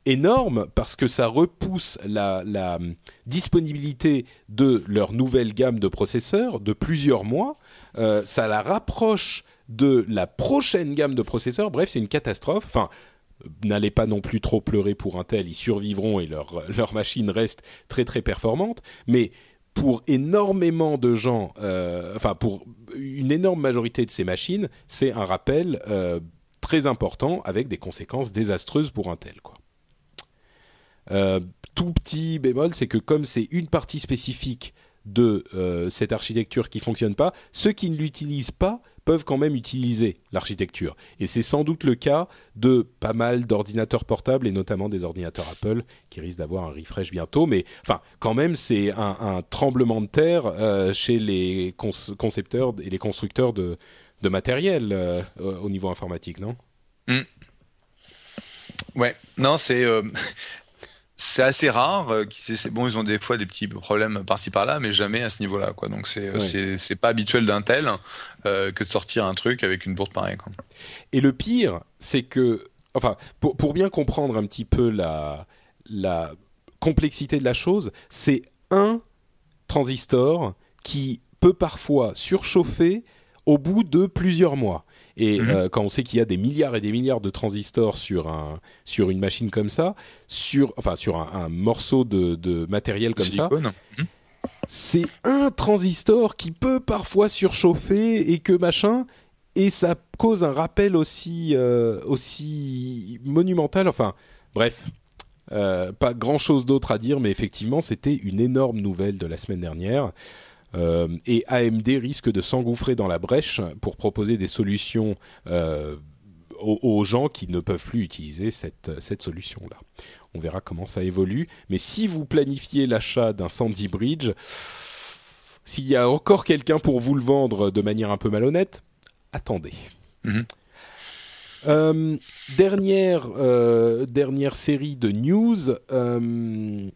énorme parce que ça repousse la, disponibilité de leur nouvelle gamme de processeurs de plusieurs mois. Euh, ça la rapproche de la prochaine gamme de processeurs. Bref, c'est une catastrophe. Enfin, n'allez pas non plus trop pleurer pour Intel, ils survivront et leur, leur machine reste très très performante. Mais pour énormément de gens, euh, enfin pour une énorme majorité de ces machines, c'est un rappel euh, très important avec des conséquences désastreuses pour Intel. Quoi. Euh, tout petit bémol, c'est que comme c'est une partie spécifique de euh, cette architecture qui fonctionne pas, ceux qui ne l'utilisent pas peuvent quand même utiliser l'architecture. Et c'est sans doute le cas de pas mal d'ordinateurs portables et notamment des ordinateurs Apple qui risquent d'avoir un refresh bientôt. Mais enfin, quand même, c'est un, tremblement de terre euh, chez les concepteurs et les constructeurs de, matériel au niveau informatique, non? Ouais, non, c'est c'est assez rare. euh, c'est bon, ils ont des fois des petits problèmes par-ci par-là, mais jamais à ce niveau-là, quoi. Donc c'est Ouais. c'est c'est pas habituel d'Intel euh, que de sortir un truc avec une bourde pareille, quoi. Et le pire, c'est que, enfin, pour, pour bien comprendre un petit peu la, la complexité de la chose, c'est un transistor qui peut parfois surchauffer au bout de plusieurs mois. Et Mhm. euh, quand on sait qu'il y a des milliards et des milliards de transistors sur un sur une machine comme ça, sur enfin sur un, un morceau de, de matériel comme ça, c'est un transistor qui peut parfois surchauffer et que machin et ça cause un rappel aussi euh, aussi monumental. Enfin bref euh, pas grand chose d'autre à dire mais effectivement c'était une énorme nouvelle de la semaine dernière Euh, et AMD risque de s'engouffrer dans la brèche pour proposer des solutions euh, aux, aux gens qui ne peuvent plus utiliser cette, cette solution-là. On verra comment ça évolue. Mais si vous planifiez l'achat d'un Sandy Bridge, s'il y a encore quelqu'un pour vous le vendre de manière un peu malhonnête, attendez. Mhm. Euh, dernière, euh, dernière série de news euh,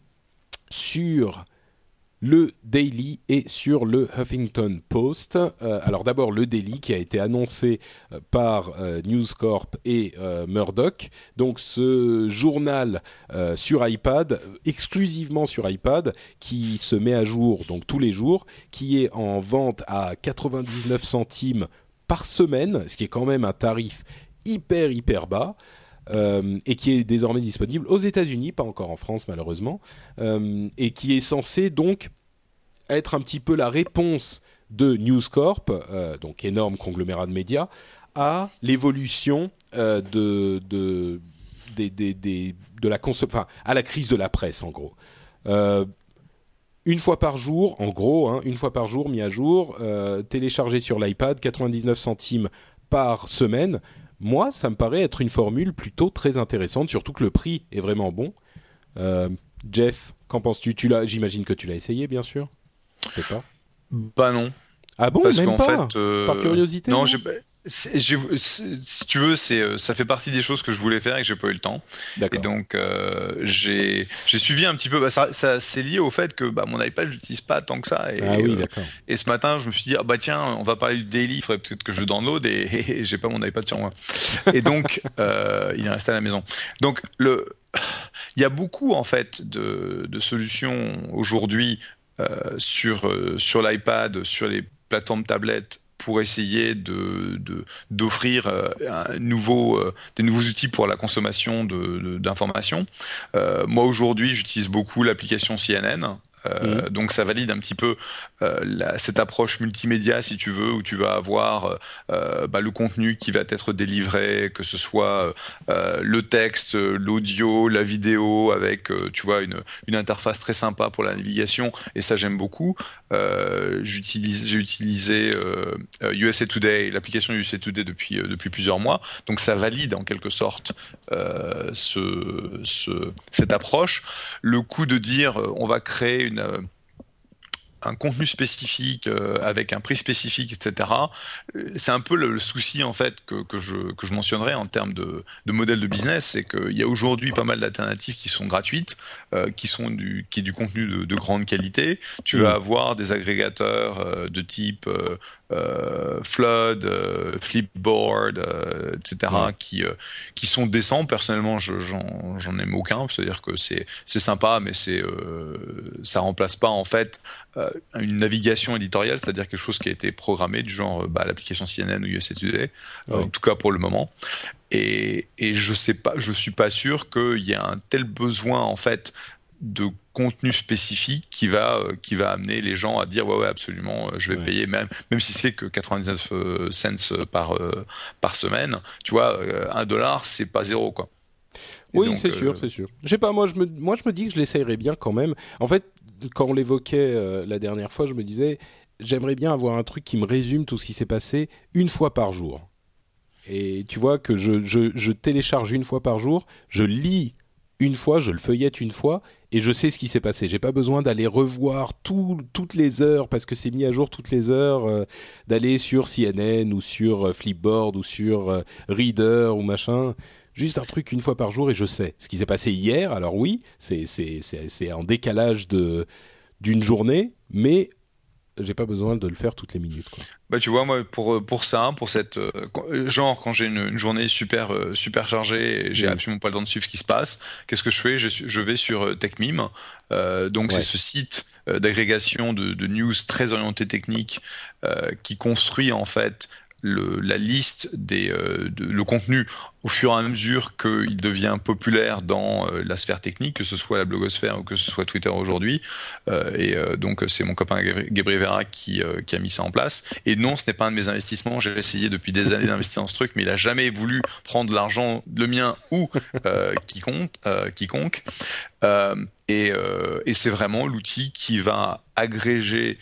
sur le Daily et sur le Huffington Post. Euh, alors d'abord le Daily qui a été annoncé euh, par euh, News Corp et Murdoch. Donc ce journal sur iPad, exclusivement sur iPad, qui se met à jour donc tous les jours, qui est en vente à 99 centimes par semaine, ce qui est quand même un tarif hyper hyper bas. Euh, et qui est désormais disponible aux États-Unis, pas encore en France malheureusement, euh, et qui est censé donc être un petit peu la réponse de News Corp, euh, donc énorme conglomérat de médias, à l'évolution de, de, de la enfin, à la crise de la presse en gros. Une fois par jour, en gros, hein, une fois par jour, mis à jour, euh, téléchargé sur l'iPad, 99 centimes par semaine. Moi, ça me paraît être une formule plutôt très intéressante, surtout que le prix est vraiment bon. Euh, Jeff, qu'en penses-tu? Tu j'imagine que tu l'as essayé, bien sûr. Je sais pas. Bah non. Ah bon, Parce même qu'en pas. fait, euh, Par curiosité, non, non? j'ai si tu veux, c'est euh, ça fait partie des choses que je voulais faire et que j'ai pas eu le temps. Et donc euh, j'ai suivi un petit peu. Bah, ça, ça c'est lié au fait que bah, mon iPad je l'utilise pas tant que ça. Et, ah oui, d'accord. et ce matin, je me suis dit ah bah tiens, on va parler du daily. Il faudrait peut-être que je download et, et, j'ai pas mon iPad sur moi. Et donc il est resté à la maison. Donc le il y a beaucoup en fait de, de solutions aujourd'hui sur sur l'iPad, sur les plateformes tablettes pour essayer de d'offrir euh, un nouveau euh, des nouveaux outils pour la consommation d'informations. De, euh, moi aujourd'hui, j'utilise beaucoup l'application CNN euh, mhm. Donc ça valide un petit peu euh, cette approche multimédia, si tu veux, où tu vas avoir euh, bah, le contenu qui va être délivré, que ce soit le texte, l'audio, la vidéo, avec tu vois une, interface très sympa pour la navigation. Et ça j'aime beaucoup. J'utilise, j'ai utilisé USA Today, l'application USA Today depuis depuis plusieurs mois. Donc ça valide en quelque sorte ce, ce, cette approche. Le coup de dire on va créer une euh, un contenu spécifique euh, avec un prix spécifique, etc. Euh, c'est un peu le, souci en fait que, que, je, que je mentionnerais en termes de, de modèle de business, c'est qu'il y a aujourd'hui pas mal d'alternatives qui sont gratuites, qui sont du qui est du contenu de, de grande qualité. Tu vas mm. avoir des agrégateurs de type euh, Flood, euh, Flipboard, euh, etc., qui, qui sont décents. Personnellement, j'en aime aucun. C'est-à-dire que c'est sympa, mais c'est ça remplace pas en fait une navigation éditoriale, c'est-à-dire quelque chose qui a été programmé du genre bah, l'application CNN ou USA Today, en tout cas pour le moment. Et, et je sais pas, je suis pas sûr qu'il y ait un tel besoin en fait de contenu spécifique qui va euh, qui va amener les gens à dire ouais ouais absolument euh, je vais payer même même si c'est que 99 euh, cents par par semaine tu vois un dollar c'est pas zéro quoi. Oui c'est sûr c'est sûr. Je sais pas moi je me moi je me dis que je l'essayerais bien quand même. En fait quand on l'évoquait la dernière fois je me disais j'aimerais bien avoir un truc qui me résume tout ce qui s'est passé une fois par jour. Et tu vois que je, je, je télécharge une fois par jour je lis une fois, je le feuillette une fois et je sais ce qui s'est passé. J'ai pas besoin d'aller revoir toutes les heures parce que c'est mis à jour toutes les heures, euh, d'aller sur CNN ou sur euh, Flipboard ou sur euh, Reader ou machin. Juste un truc une fois par jour et je sais ce qui s'est passé hier. Alors oui, c'est c'est c'est en décalage de d'une journée, mais j'ai pas besoin de le faire toutes les minutes. Quoi. Bah tu vois moi pour pour ça pour cette euh, genre quand j'ai une, journée super euh, super chargée j'ai mm. absolument pas le temps de suivre ce qui se passe qu'est-ce que je fais? Je, je vais sur euh, TechMeme euh, donc c'est ce site d'agrégation de, de, news très orienté technique qui construit en fait le, la liste des euh, le contenu au fur et à mesure qu'il devient populaire dans euh, la sphère technique, que ce soit la blogosphère ou que ce soit Twitter aujourd'hui. Euh, et donc c'est mon copain Gabriel Vera qui, a mis ça en place. Et non, ce n'est pas un de mes investissements. J'ai essayé depuis des années d'investir dans ce truc, mais il a jamais voulu prendre l'argent, le mien ou quiconque. quiconque. et c'est vraiment l'outil qui va agréger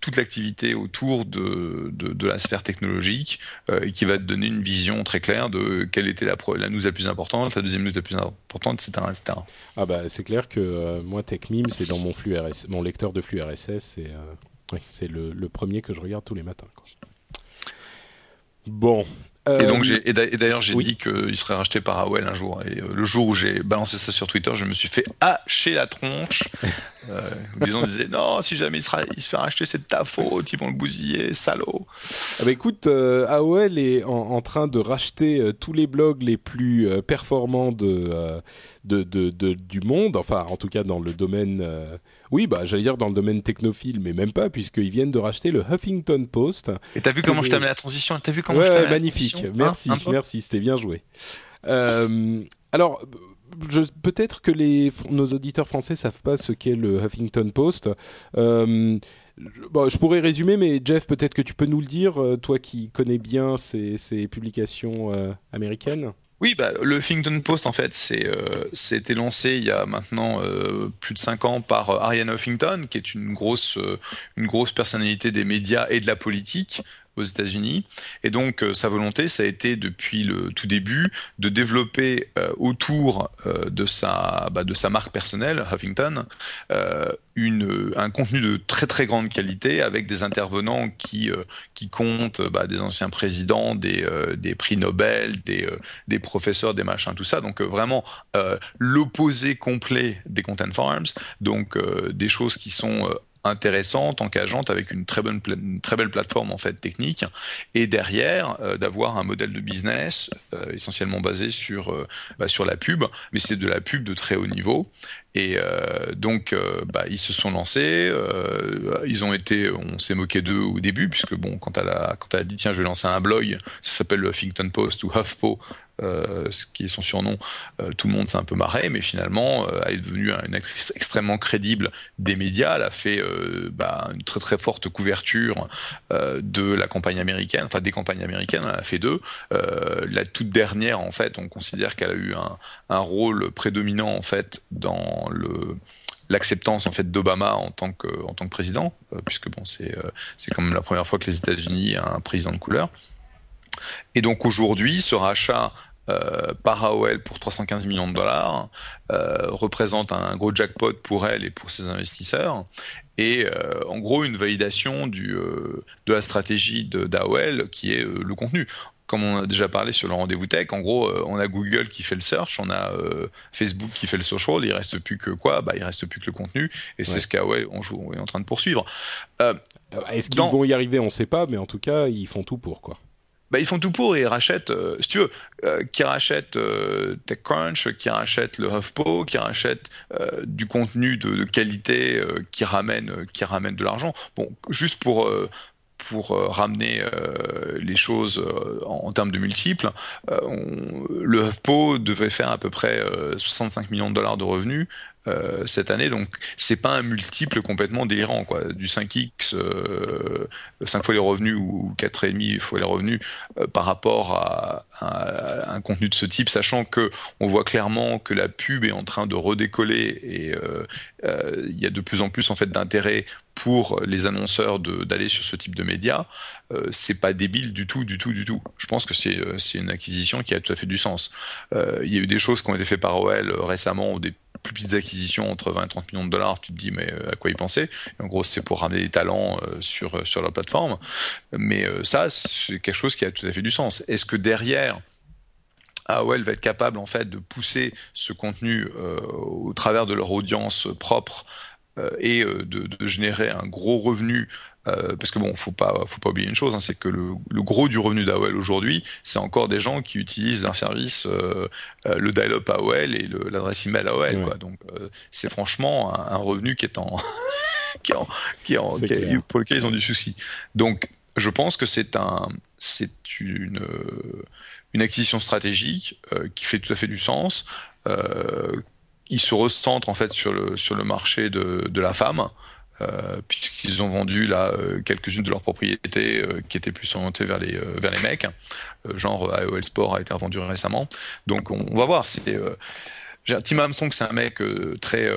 toute l'activité autour de, de, de, la sphère technologique euh, et qui va te donner une vision très claire de quelle était la, la news la plus importante, la deuxième news la plus importante, etc. etc. Ah bah c'est clair que euh, moi TechMeme c'est dans mon flux RSS, mon lecteur de flux RSS et euh, c'est le, le, premier que je regarde tous les matins. Quoi. Bon, et donc euh, et d'ailleurs j'ai dit qu'il serait racheté par AOL un jour. Et euh, le jour où j'ai balancé ça sur Twitter, je me suis fait hacher la tronche. euh, les gens disaient non, si jamais il, sera, il se fait racheter, c'est de ta faute, ils vont le bousiller, salaud. Ah bah écoute, euh, AOL est en, en, train de racheter tous les blogs les plus performants de, de, de, de, du monde, enfin en tout cas dans le domaine oui, bah j'allais dire dans le domaine technophile, mais même pas, puisqu'ils viennent de racheter le Huffington Post. Et t'as vu comment je t'ai la transition? T'as vu comment ouais, je magnifique. La merci, merci, c'était bien joué. Euh, alors, peut-être que les, nos auditeurs français savent pas ce qu'est le Huffington Post. Euh, Bon, je pourrais résumer, mais Jeff, peut-être que tu peux nous le dire, euh, toi qui connais bien ces, ces publications euh, américaines? Oui, bah, le Huffington Post, en fait, c'est, euh, c'était lancé il y a maintenant euh, plus de 5 ans par euh, Ariane Huffington, qui est une grosse, euh, une grosse personnalité des médias et de la politique, aux États-Unis. Et donc sa volonté, ça a été depuis le tout début de développer autour de sa bah, de sa marque personnelle, Huffington, une, un contenu de très très grande qualité avec des intervenants qui qui comptent bah, des anciens présidents, des des prix Nobel, des des professeurs, des machins, tout ça. Donc vraiment l'opposé complet des content farms. Donc des choses qui sont intéressante, engageante, avec une très bonne, très belle plateforme en fait technique, et derrière euh, d'avoir un modèle de business euh, essentiellement basé sur euh, bah, sur la pub, mais c'est de la pub de très haut niveau. Et donc, bah, ils se sont lancés. ils ont été, on s'est moqué d'eux au début, puisque bon, quand elle a quand elle a dit tiens, je vais lancer un blog, ça s'appelle le Huffington Post ou HuffPo, ce qui est son surnom, euh, tout le monde s'est un peu marré, mais finalement, euh, elle est devenue une actrice extrêmement crédible des médias. Elle a fait bah, une très très forte couverture de la campagne américaine, enfin des campagnes américaines. Elle a fait deux. la toute dernière, en fait, on considère qu'elle a eu un, rôle prédominant en fait dans l'acceptance en fait d'Obama en tant que président, puisque bon c'est c'est quand même la première fois que les États-Unis ont un président de couleur. Et donc aujourd'hui, ce rachat euh, par AOL pour 315 millions de dollars, euh, représente un gros jackpot pour elle et pour ses investisseurs, et euh, en gros une validation du, de la stratégie d'AOL qui est le contenu. Comme on a déjà parlé sur le rendez-vous tech, en gros, on a Google qui fait le search, on a Facebook qui fait le social, il reste plus que quoi? Bah, il reste plus que le contenu, et c'est ce qu'AOL on, est en train de poursuivre. Est-ce qu'ils vont y arriver? On ne sait pas, mais en tout cas, ils font tout pour quoi bah, ils font tout pour et ils rachètent, euh, si tu veux, euh, qui rachètent euh, TechCrunch, qui rachètent le HuffPo, qui rachètent du contenu de, qualité qui ramène, qui ramène de l'argent. Bon, juste pour pour ramener les choses en, en, termes de multiples, on, le HuffPo devait faire à peu près 65 millions de dollars de revenus. Euh, cette année. Donc c'est pas un multiple complètement délirant quoi. Du 5x, euh, 5 fois les revenus ou 4,5 fois les revenus euh, par rapport à, à, un contenu de ce type, sachant que on voit clairement que la pub est en train de redécoller et euh, il y a de plus en plus en fait d'intérêt pour les annonceurs d'aller sur ce type de médias, euh, c'est pas débile du tout, du tout, du tout. Je pense que c'est une acquisition qui a tout à fait du sens. Euh, il y a eu des choses qui ont été faites par OL récemment, ou des plus petites acquisitions entre 20 et 30 millions de dollars, tu te dis mais euh, à quoi y penser? En gros, c'est pour ramener des talents euh, sur euh, sur leur plateforme. Mais ça, c'est quelque chose qui a tout à fait du sens. Est-ce que derrière AOL va être capable en fait de pousser ce contenu au travers de leur audience propre et de, de, générer un gros revenu euh, parce que bon, faut pas, faut pas oublier une chose, hein, c'est que le, le, gros du revenu d'AOL aujourd'hui, c'est encore des gens qui utilisent leur service, euh, euh le dial-up AOL et l'adresse email AOL. Quoi. Donc euh, c'est franchement un, un, revenu qui est en, qui est en, qui est en qui pour lequel ils ont du souci. Donc je pense que c'est un, c'est une, une acquisition stratégique qui fait tout à fait du sens. Ils se recentrent en fait sur le sur le marché de, de la femme. Euh, puisqu'ils ont vendu là euh, quelques-unes de leurs propriétés euh, qui étaient plus orientées vers les vers les mecs. genre AOL Sport a été revendu récemment. Donc on, va voir. C'est Tim Armstrong, c'est un mec très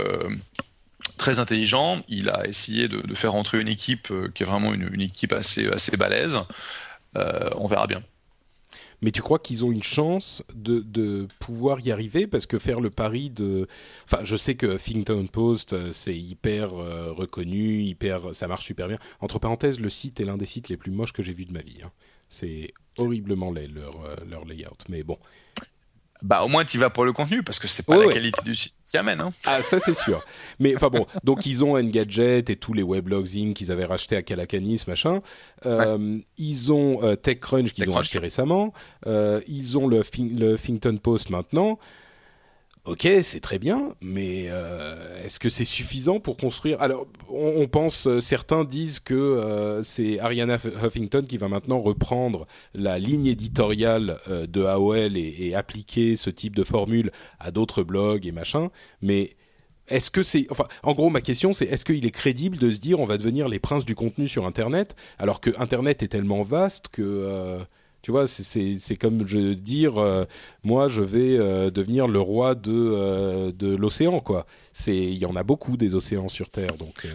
très intelligent. Il a essayé de, faire rentrer une équipe qui est vraiment une, une équipe assez assez balèze. on verra bien. Mais tu crois qu'ils ont une chance de, pouvoir y arriver? Parce que faire le pari de... Enfin, je sais que Huffington Post, euh, c'est hyper euh, reconnu, hyper, ça marche super bien. Entre parenthèses, le site est l'un des sites les plus moches que j'ai vu de ma vie. Hein. C'est horriblement laid, leur, euh, leur layout. Mais bon, bah au moins tu vas pour le contenu parce que c'est pas la qualité du site qui amène. Hein. Ah ça c'est sûr. Mais enfin bon, donc ils ont Engadget et tous les weblogs qu'ils avaient rachetés à Calacanis machin. Euh, Ils ont euh, TechCrunch qu'ils ont racheté récemment. Euh, ils ont le, le Huffington Post maintenant. Ok, c'est très bien, mais euh, est-ce que c'est suffisant pour construire? Alors, on, pense, euh, certains disent que euh, c'est Ariana Huffington qui va maintenant reprendre la ligne éditoriale de AOL et, et, appliquer ce type de formule à d'autres blogs et machin. Mais est-ce que c'est, enfin, en gros, ma question c'est est-ce qu'il est crédible de se dire on va devenir les princes du contenu sur Internet alors que Internet est tellement vaste que tu vois, c'est comme je dire, euh, moi, je vais euh, devenir le roi de, euh, de l'océan, quoi. Il y en a beaucoup des océans sur Terre, donc.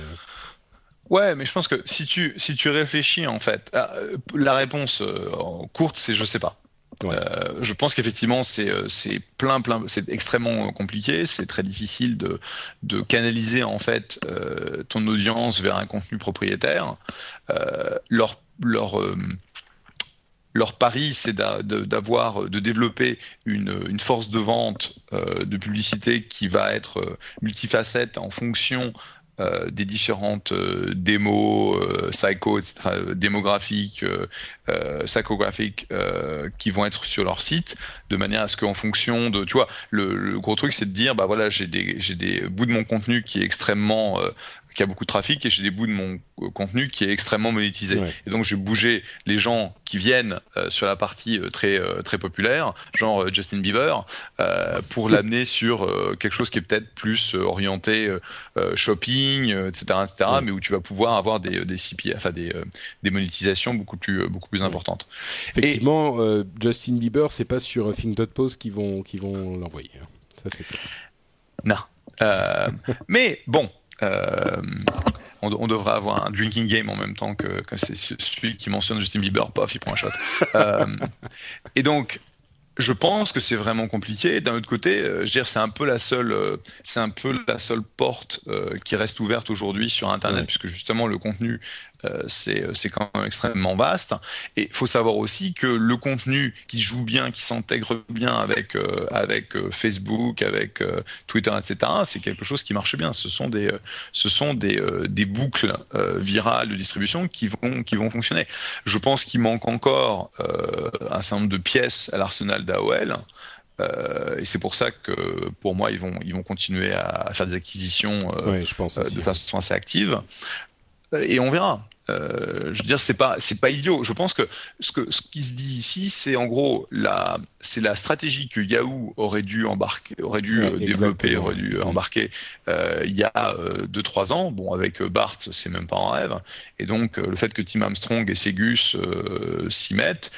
Ouais, mais je pense que si tu, si tu réfléchis, en fait, ah, la réponse courte, c'est je sais pas. Euh, je pense qu'effectivement c'est c'est plein plein c'est extrêmement compliqué, c'est très difficile de de canaliser en fait euh, ton audience vers un contenu propriétaire. leur leur leur pari, c'est d'avoir, de développer une, force de vente de publicité qui va être multifacette en fonction euh, des différentes euh, démos, euh, psycho, etc., démographiques, psychographiques qui vont être sur leur site, de manière à ce qu'en fonction de, tu vois, le, gros truc, c'est de dire, bah voilà, j'ai des bouts de mon contenu qui est extrêmement qui a beaucoup de trafic et j'ai des bouts de mon euh, contenu qui est extrêmement monétisé. Et donc, j'ai bougé les gens qui viennent euh, sur la partie euh, très, très populaire, genre Justin Bieber, pour l'amener sur quelque chose qui est peut-être plus orienté shopping, etc., etc., mais où tu vas pouvoir avoir des, des CPI, enfin des, des monétisations beaucoup plus, beaucoup plus importantes. Effectivement, Justin Bieber, c'est pas sur Think.post qu'ils vont, qui vont l'envoyer. Hein. Ça, c'est Non. mais bon, euh, on, devrait avoir un drinking game en même temps que, c'est celui qui mentionne Justin Bieber, paf, il prend un shot. Euh, et donc, je pense que c'est vraiment compliqué. D'un autre côté, euh, je veux dire, c'est un peu la seule, c'est un peu la seule porte qui reste ouverte aujourd'hui sur Internet, puisque justement le contenu euh, euh, c'est quand même extrêmement vaste. Et il faut savoir aussi que le contenu qui joue bien, qui s'intègre bien avec euh, avec Facebook, avec Twitter, etc., c'est quelque chose qui marche bien. Ce sont des ce sont des, des boucles virales de distribution qui vont qui vont fonctionner. Je pense qu'il manque encore un certain nombre de pièces à l'arsenal d'AOL. et c'est pour ça que pour moi ils vont ils vont continuer à, faire des acquisitions je pense de façon assez active et on verra. Euh, je veux dire, c'est pas c'est pas idiot. Je pense que ce que ce qui se dit ici, c'est en gros la c'est la stratégie que Yahoo aurait dû embarquer, aurait dû euh, développer, aurait dû euh, embarquer il y a deux trois ans. Bon, avec Bart, c'est même pas en rêve. Et donc le fait que Tim Armstrong et Segus s'y mettent,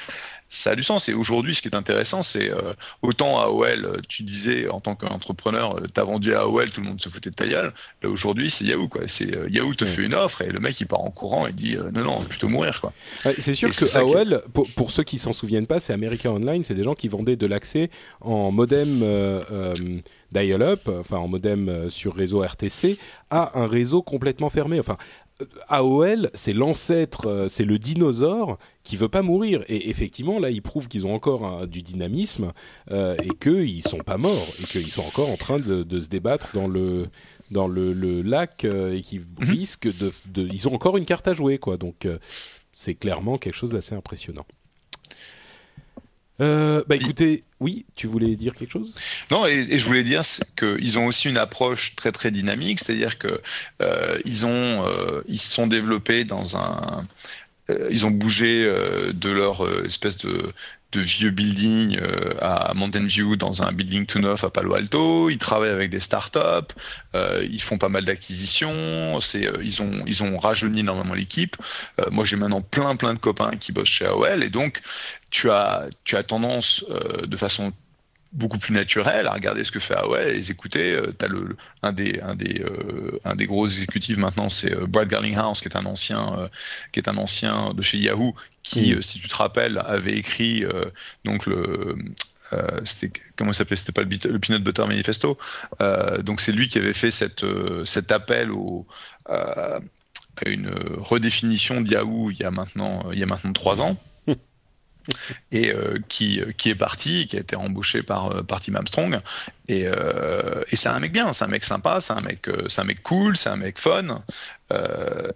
ça a du sens. Et aujourd'hui, ce qui est intéressant, c'est euh, autant AOL, tu disais en tant qu'entrepreneur, euh, tu as vendu à AOL, tout le monde se foutait de ta gueule. Là aujourd'hui, c'est Yahoo. Quoi. C'est euh, Yahoo te fait une offre et le mec il part en courant et dit non non, plutôt mourir quoi. c'est sûr que AOL, pour, ceux qui s'en souviennent pas, c'est America Online, c'est des gens qui vendaient de l'accès en modem. dial-up, enfin en modem sur réseau RTC, à un réseau complètement fermé. Enfin, AOL, c'est l'ancêtre, euh, c'est le dinosaure qui veut pas mourir. Et effectivement, là, ils prouvent qu'ils ont encore du dynamisme euh, et qu'ils sont pas morts et qu'ils sont encore en train de, se débattre dans le dans le, lac euh, et qu'ils mhm. risquent de, Ils ont encore une carte à jouer, quoi. Donc, c'est clairement quelque chose d'assez impressionnant. Euh, bah écoutez, oui, tu voulais dire quelque chose? Non, et, je voulais dire qu'ils ont aussi une approche très très dynamique, c'est-à-dire que euh, ils ont euh, ils se sont développés dans un ils ont bougé de leur espèce de de vieux buildings euh, à Mountain View dans un building tout neuf à Palo Alto. Ils travaillent avec des startups. Euh, ils font pas mal d'acquisitions. C'est euh, ils ont ils ont rajeuni énormément l'équipe. Euh, moi j'ai maintenant plein plein de copains qui bossent chez AOL et donc tu as tu as tendance de façon beaucoup plus naturel à regarder ce que fait AOL et les écouter. Euh, as le, un des un des euh, un des gros exécutifs maintenant, c'est euh, Brad Garlinghouse qui est un ancien euh, qui est un ancien de chez Yahoo qui, si tu te rappelles, avait écrit donc le c'était comment ça s'appelait? C'était pas le, le, Peanut Butter Manifesto. Donc c'est lui qui avait fait cette cet appel au à une redéfinition de Yahoo il y a maintenant il y a maintenant trois ans et euh, qui, qui est parti, qui a été embauché par, euh, par Tim Armstrong. Et, euh, et c'est un mec bien, c'est un mec sympa, c'est un mec, c'est un mec cool, c'est un mec fun.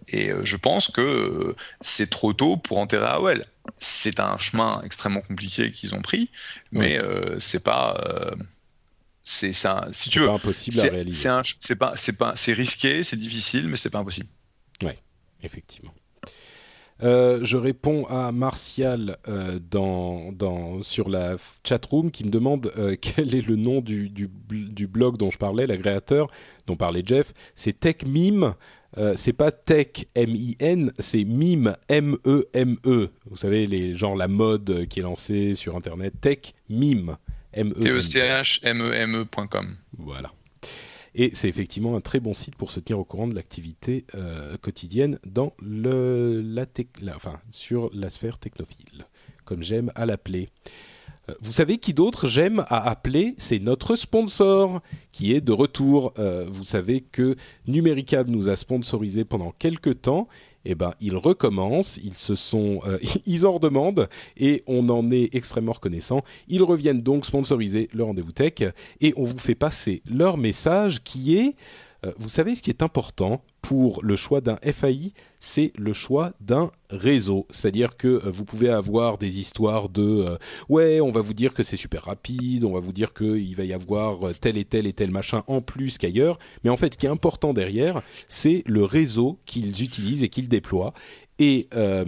et je pense que c'est trop tôt pour enterrer AOL. C'est un chemin extrêmement compliqué qu'ils ont pris, mais c'est pas c'est ça si tu veux impossible à réaliser c'est pas c'est pas c'est risqué c'est difficile mais c'est pas impossible ouais effectivement euh, je réponds à Martial euh, dans, dans, sur la chatroom qui me demande euh, quel est le nom du, du, du, blog dont je parlais, l'agréateur dont parlait Jeff. C'est TechMime. c'est pas Tech M-I-N, c'est Mime M-E-M-E. -E. Vous savez, les, genre la mode qui est lancée sur Internet. Tech Mime. M-E-M-E. T-E-C-H-M-E-M-E.com. Voilà. Et c'est effectivement un très bon site pour se tenir au courant de l'activité euh, quotidienne dans la, sur la sphère technophile, comme j'aime à l'appeler. Euh, vous savez qui d'autre j'aime à appeler? C'est notre sponsor qui est de retour. Euh, vous savez que Numéricable nous a sponsorisé pendant quelques temps. Eh ben, ils recommencent, ils se sont, euh, ils en redemandent et on en est extrêmement reconnaissant. Ils reviennent donc sponsoriser le rendez-vous tech et on vous fait passer leur message qui est euh, vous savez, ce qui est important pour le choix d'un FAI, c'est le choix d'un réseau. C'est-à-dire que euh, vous pouvez avoir des histoires de euh, ouais, on va vous dire que c'est super rapide, on va vous dire qu'il va y avoir tel et tel et tel machin en plus qu'ailleurs. Mais en fait, ce qui est important derrière, c'est le réseau qu'ils utilisent et qu'ils déploient. Et euh,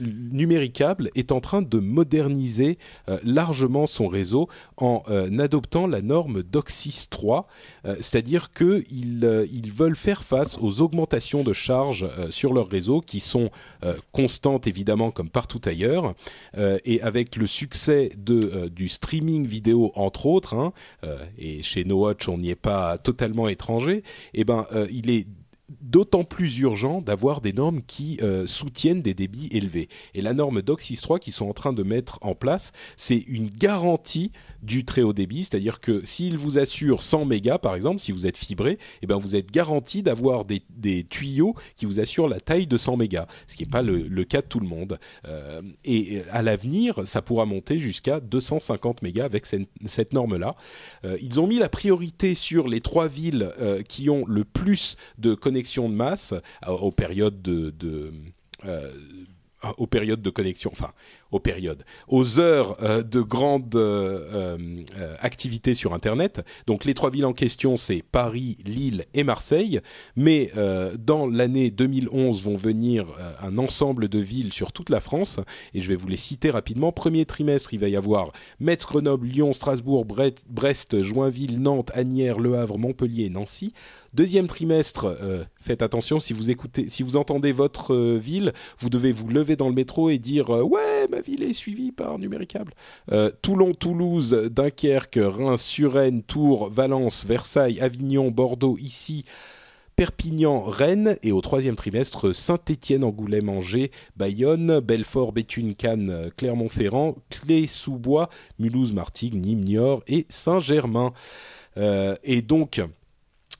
Numéricable est en train de moderniser euh, largement son réseau en euh, adoptant la norme DOCSIS 3, euh, c'est-à-dire qu'ils ils veulent faire face aux augmentations de charges sur leur réseau qui sont constantes évidemment comme partout ailleurs, et avec le succès de, du streaming vidéo entre autres, hein, et chez No Watch on n'y est pas totalement étranger, et eh ben il est d'autant plus urgent d'avoir des normes qui euh, soutiennent des débits élevés. Et la norme DOCSIS 3 qu'ils sont en train de mettre en place, c'est une garantie du très haut débit, c'est-à-dire que s'il vous assure 100 mégas par exemple, si vous êtes fibré, eh ben vous êtes garanti d'avoir des, tuyaux qui vous assurent la taille de 100 mégas, ce qui n'est pas le, cas de tout le monde. Euh, et à l'avenir, ça pourra monter jusqu'à 250 mégas avec cette, norme-là. Euh, ils ont mis la priorité sur les trois villes euh, qui ont le plus de connexions de masse aux périodes de, de de connexion, aux périodes, aux heures euh, de grande euh, euh, activité sur Internet. Donc les trois villes en question, c'est Paris, Lille et Marseille. Mais dans l'année 2011 vont venir un ensemble de villes sur toute la France. Et je vais vous les citer rapidement. Premier trimestre, il va y avoir Metz, Grenoble, Lyon, Strasbourg, Brest, Brest Joinville, Nantes, Agnières, Le Havre, Montpellier et Nancy. Deuxième trimestre, euh, faites attention si vous écoutez, si vous entendez votre euh, ville, vous devez vous lever dans le métro et dire euh, ouais ma ville est suivie par numéricable. Toulon, Toulouse, Dunkerque, Reims, Suresnes, Tours, Valence, Versailles, Avignon, Bordeaux, ici. Perpignan, Rennes et au troisième trimestre Saint-Étienne, Angoulême, Angers, Bayonne, Belfort, Béthune, Cannes, Clermont-Ferrand, Clé-sous-Bois, Mulhouse, Martigues, Nîmes, Niort et Saint-Germain. Et donc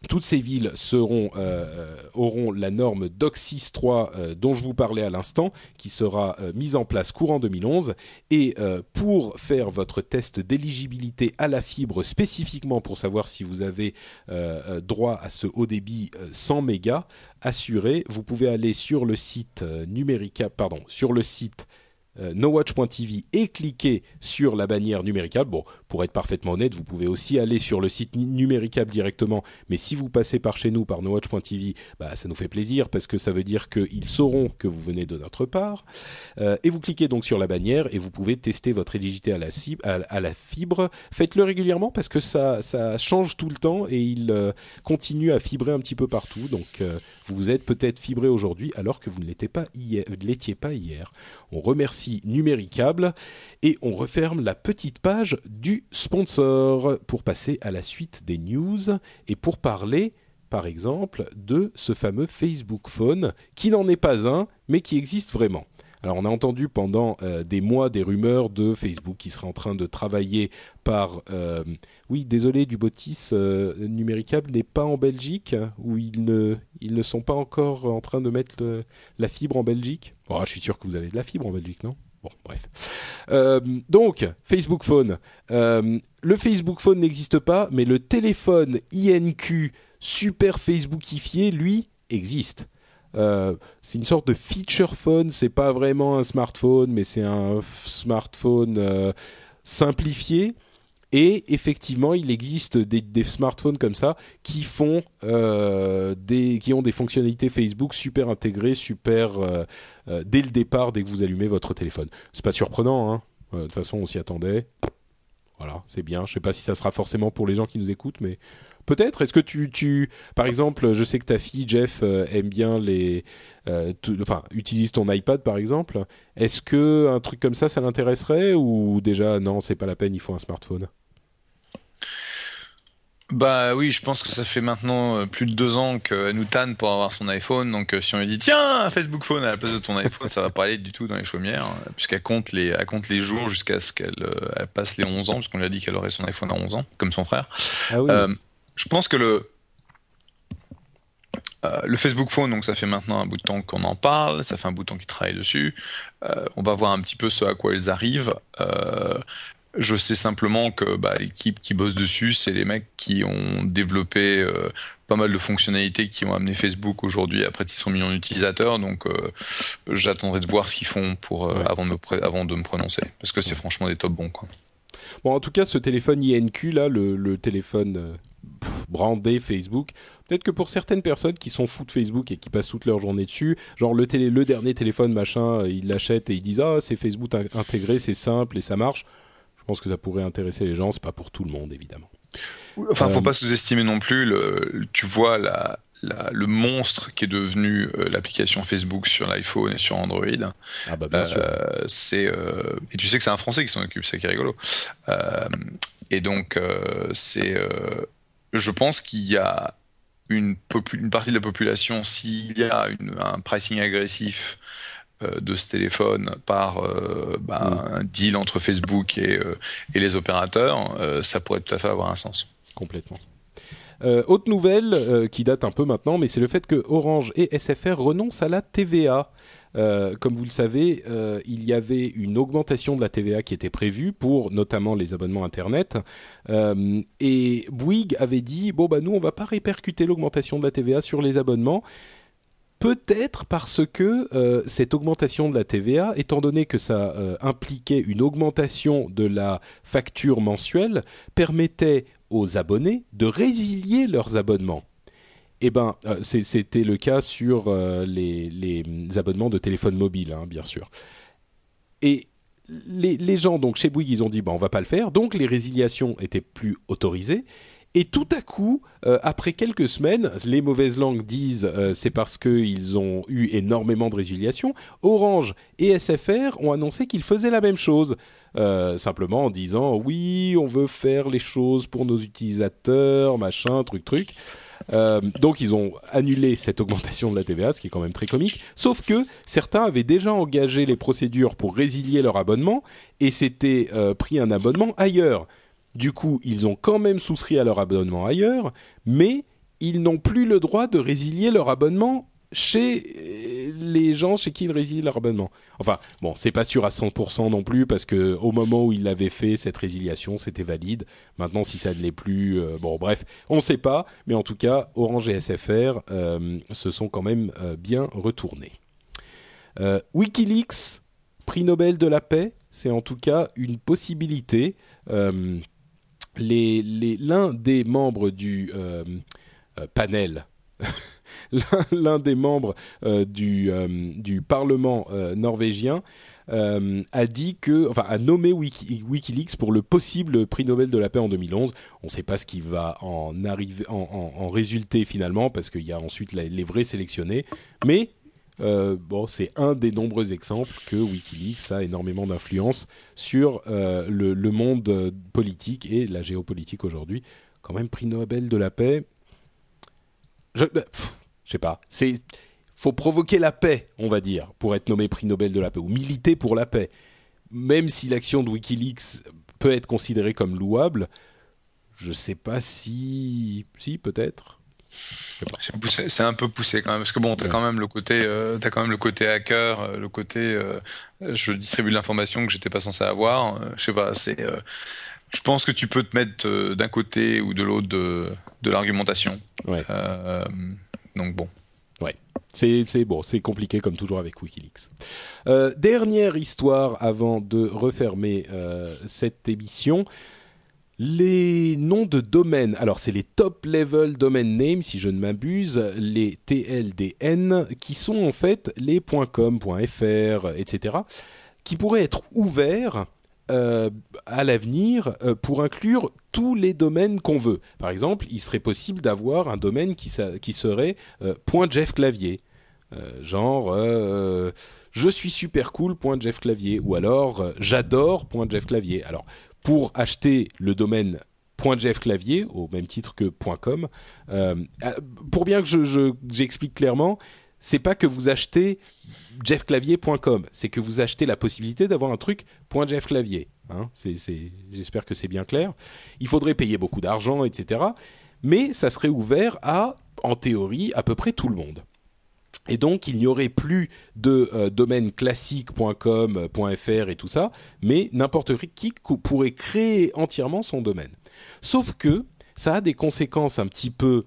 toutes ces villes seront, euh, auront la norme DOCSIS 3 euh, dont je vous parlais à l'instant, qui sera euh, mise en place courant 2011. Et euh, pour faire votre test d'éligibilité à la fibre spécifiquement pour savoir si vous avez euh, euh, droit à ce haut débit 100 mégas assuré, vous pouvez aller sur le site numérica, pardon, sur le site euh, nowatch.tv et cliquer sur la bannière numéricable. Bon, pour être parfaitement honnête, vous pouvez aussi aller sur le site numéricable directement, mais si vous passez par chez nous, par nowatch.tv, bah, ça nous fait plaisir parce que ça veut dire qu'ils sauront que vous venez de notre part. Euh, et vous cliquez donc sur la bannière et vous pouvez tester votre éligibilité à la, fibre. Faites-le régulièrement parce que ça, ça change tout le temps et il euh, continue à fibrer un petit peu partout. Donc, vous êtes peut-être fibré aujourd'hui alors que vous ne l'étiez pas hier. On remercie Numéricable et on referme la petite page du sponsor pour passer à la suite des news et pour parler par exemple de ce fameux Facebook Phone qui n'en est pas un mais qui existe vraiment. Alors on a entendu pendant euh, des mois des rumeurs de Facebook qui serait en train de travailler par... Euh, oui, désolé, du Botis euh, numéricable n'est pas en Belgique, ils ne, ils ne sont pas encore en train de mettre le, la fibre en Belgique. Bon, je suis sûr que vous avez de la fibre en Belgique, non? Bon, bref. Euh, donc, Facebook Phone. Euh, le Facebook Phone n'existe pas, mais le téléphone INQ super Facebookifié, lui, existe. Euh, c'est une sorte de feature phone. C'est pas vraiment un smartphone, mais c'est un smartphone euh, simplifié. Et effectivement, il existe des, smartphones comme ça qui font euh, des, qui ont des fonctionnalités Facebook super intégrées, super dès le départ, dès que vous allumez votre téléphone. C'est pas surprenant, hein. de toute façon, on s'y attendait. Voilà, c'est bien. Je sais pas si ça sera forcément pour les gens qui nous écoutent, mais peut-être. Est-ce que tu, tu, par exemple, je sais que ta fille Jeff euh, aime bien les, euh, enfin, utilise ton iPad par exemple. Est-ce que un truc comme ça, ça l'intéresserait ou déjà non, c'est pas la peine, il faut un smartphone? Bah oui, je pense que ça fait maintenant euh, plus de deux ans qu'elle nous tanne pour avoir son iPhone. Donc si on lui dit tiens un Facebook Phone à la place de ton iPhone, ça va pas aller du tout dans les chaumières, hein, puisqu'elle compte les, elle compte les jours jusqu'à ce qu'elle elle passe les 11 ans, parce qu'on lui a dit qu'elle aurait son iPhone à 11 ans, comme son frère. Ah oui. Euh, je pense que le euh, le Facebook Phone, donc ça fait maintenant un bout de temps qu'on en parle, ça fait un bout de temps qu'ils travaillent dessus. Euh, on va voir un petit peu ce à quoi ils arrivent. Euh, je sais simplement que bah, l'équipe qui bosse dessus, c'est les mecs qui ont développé pas mal de fonctionnalités qui ont amené Facebook aujourd'hui à près de 600 millions d'utilisateurs. Donc j'attendrai de voir ce qu'ils font pour Ouais. avant, de me avant de me prononcer, parce que c'est franchement des top bons. Quoi. Bon, en tout cas, ce téléphone INQ là, le, le téléphone brandé Facebook, peut-être que pour certaines personnes qui sont fous de Facebook et qui passent toute leur journée dessus, genre le télé, le dernier téléphone machin, euh, ils l'achètent et ils disent ah c'est Facebook in- intégré, c'est simple et ça marche. Je pense que ça pourrait intéresser les gens. C'est pas pour tout le monde évidemment. Enfin, faut Euh, pas sous-estimer non plus. Le, tu vois la, la- le monstre qui est devenu euh, l'application Facebook sur l'iPhone et sur Android. Ah bah bien sûr. Euh, c'est euh, et tu sais que c'est un Français qui s'en occupe, c'est qui est rigolo. Et donc c'est, je pense qu'il y a une, partie de la population, s'il y a une- un pricing agressif euh, de ce téléphone par euh, bah, un deal entre Facebook et, euh, et les opérateurs, ça pourrait tout à fait avoir un sens. Complètement. Euh, autre nouvelle euh, qui date un peu maintenant, mais c'est le fait que Orange et SFR renoncent à la TVA. Euh, comme vous le savez, euh, il y avait une augmentation de la TVA qui était prévue pour notamment les abonnements Internet. Euh, et Bouygues avait dit, bon, bah nous, on va pas répercuter l'augmentation de la TVA sur les abonnements. Peut-être parce que cette augmentation de la TVA, étant donné que ça impliquait une augmentation de la facture mensuelle, permettait aux abonnés de résilier leurs abonnements. Eh ben, euh, c'était le cas sur euh, les, les abonnements de téléphone mobile, hein, bien sûr. Et les, gens, donc chez Bouygues, ils ont dit, bon, on va pas le faire, donc les résiliations étaient plus autorisées. Et tout à coup, euh, après quelques semaines, les mauvaises langues disent c'est parce qu'ils ont eu énormément de résiliations. Orange et SFR ont annoncé qu'ils faisaient la même chose, simplement en disant oui, on veut faire les choses pour nos utilisateurs, machin, truc, truc. Euh, donc ils ont annulé cette augmentation de la TVA, ce qui est quand même très comique. Sauf que certains avaient déjà engagé les procédures pour résilier leur abonnement et s'étaient euh, pris un abonnement ailleurs. Du coup, ils ont quand même souscrit à leur abonnement ailleurs, mais ils n'ont plus le droit de résilier leur abonnement chez euh, les gens chez qui ils résilient leur. Enfin, bon, c'est pas sûr à 100% non plus parce que au moment où ils l'avaient fait, cette résiliation, c'était valide. Maintenant, si ça ne l'est plus, euh, bon, bref, on ne sait pas. Mais en tout cas, Orange et SFR euh, se sont quand même bien retournés. WikiLeaks, prix Nobel de la paix, c'est en tout cas une possibilité. L'un des membres du panel, l'un- des membres euh, du, euh, du Parlement euh, norvégien a dit que, enfin, a nommé Wiki- WikiLeaks pour le possible prix Nobel de la paix en 2011. On ne sait pas ce qui va en arriver, en, en- en résulter finalement, parce qu'il y a ensuite les vrais sélectionnés. Mais bon, c'est un des nombreux exemples que WikiLeaks a énormément d'influence sur le, monde politique et la géopolitique aujourd'hui. Quand même, prix Nobel de la paix. Bah, je sais pas. C'est faut provoquer la paix, on va dire, pour être nommé prix Nobel de la paix ou militer pour la paix. Même si l'action de WikiLeaks peut être considérée comme louable, je sais pas si, si peut-être. C'est un peu poussé quand même, parce que bon, t'as Ouais. quand même le côté, euh, t'as quand même le côté hacker, euh, le côté, euh, je distribue de l'information que j'étais pas censé avoir. euh, je sais pas, c'est, je pense que tu peux te mettre d'un côté ou de l'autre de, de l'argumentation. Ouais. Donc bon. C'est c'est- bon, c'est compliqué comme toujours avec WikiLeaks. Euh, dernière histoire avant de refermer euh, cette émission. Les noms de domaines, alors c'est les top level domain names si je ne m'abuse, les TLDN qui sont en fait les .com, .fr, etc. qui pourraient être ouverts euh, à l'avenir euh, pour inclure tous les domaines qu'on veut. Par exemple, il serait possible d'avoir un domaine qui, serait euh, point Jeff Clavier. Euh, genre, je suis super cool, point Jeff Clavier. Ou alors, j'adore, point Jeff Clavier. Alors, pour acheter le domaine .jeffclavier au même titre que .com. pour bien que je, j'explique clairement, c'est pas que vous achetez jeffclavier.com, c'est que vous achetez la possibilité d'avoir un truc .jeffclavier. Hein. j'espère que c'est bien clair. Il faudrait payer beaucoup d'argent, etc. Mais ça serait ouvert à, en théorie, à peu près tout le monde. Et donc, il n'y aurait plus de euh, domaine classique.com, .fr et tout ça, mais n'importe qui pourrait créer entièrement son domaine. Sauf que ça a des conséquences un petit peu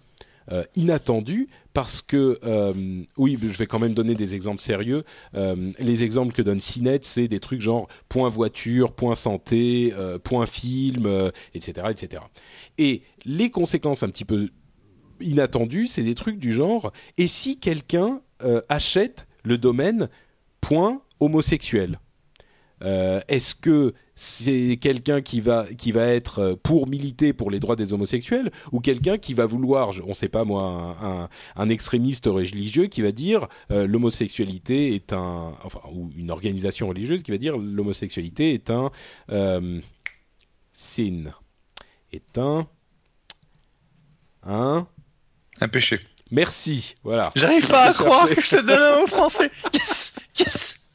euh, inattendues parce que, euh, oui, je vais quand même donner des exemples sérieux. les exemples que donne CNET, c'est des trucs genre point voiture, point santé, point film, etc., etc. Et les conséquences un petit peu inattendues, c'est des trucs du genre et si quelqu'un euh, achète le domaine point homosexuel? Euh, Est-ce que c'est quelqu'un qui va qui va être euh, pour militer pour les droits des homosexuels ou quelqu'un qui va vouloir, on ne sait pas moi, un, un, extrémiste religieux qui va dire l'homosexualité est un, enfin ou une organisation religieuse qui va dire l'homosexualité est un sin, est un un un péché. Merci, voilà. J'arrive pas à croire que je te donne un mot français. Yes, yes.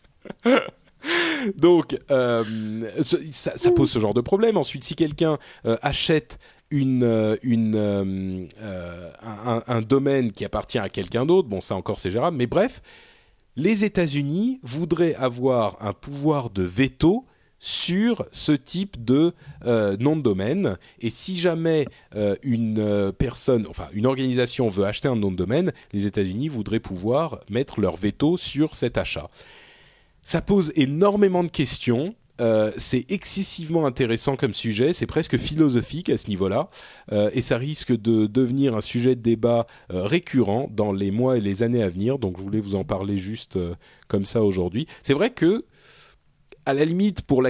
Donc, euh, ça, pose ce genre de problème. Ensuite, si quelqu'un euh, achète une, euh, un, domaine qui appartient à quelqu'un d'autre, bon, ça encore c'est gérable, mais bref, les États-Unis voudraient avoir un pouvoir de veto sur ce type de nom de domaine. Et si jamais une personne, enfin une organisation veut acheter un nom de domaine, les États-Unis voudraient pouvoir mettre leur veto sur cet achat. Ça pose énormément de questions. c'est excessivement intéressant comme sujet, c'est presque philosophique à ce niveau-là, et ça risque de devenir un sujet de débat récurrent dans les mois et les années à venir. Donc je voulais vous en parler juste comme ça aujourd'hui. C'est vrai que à la limite, pour,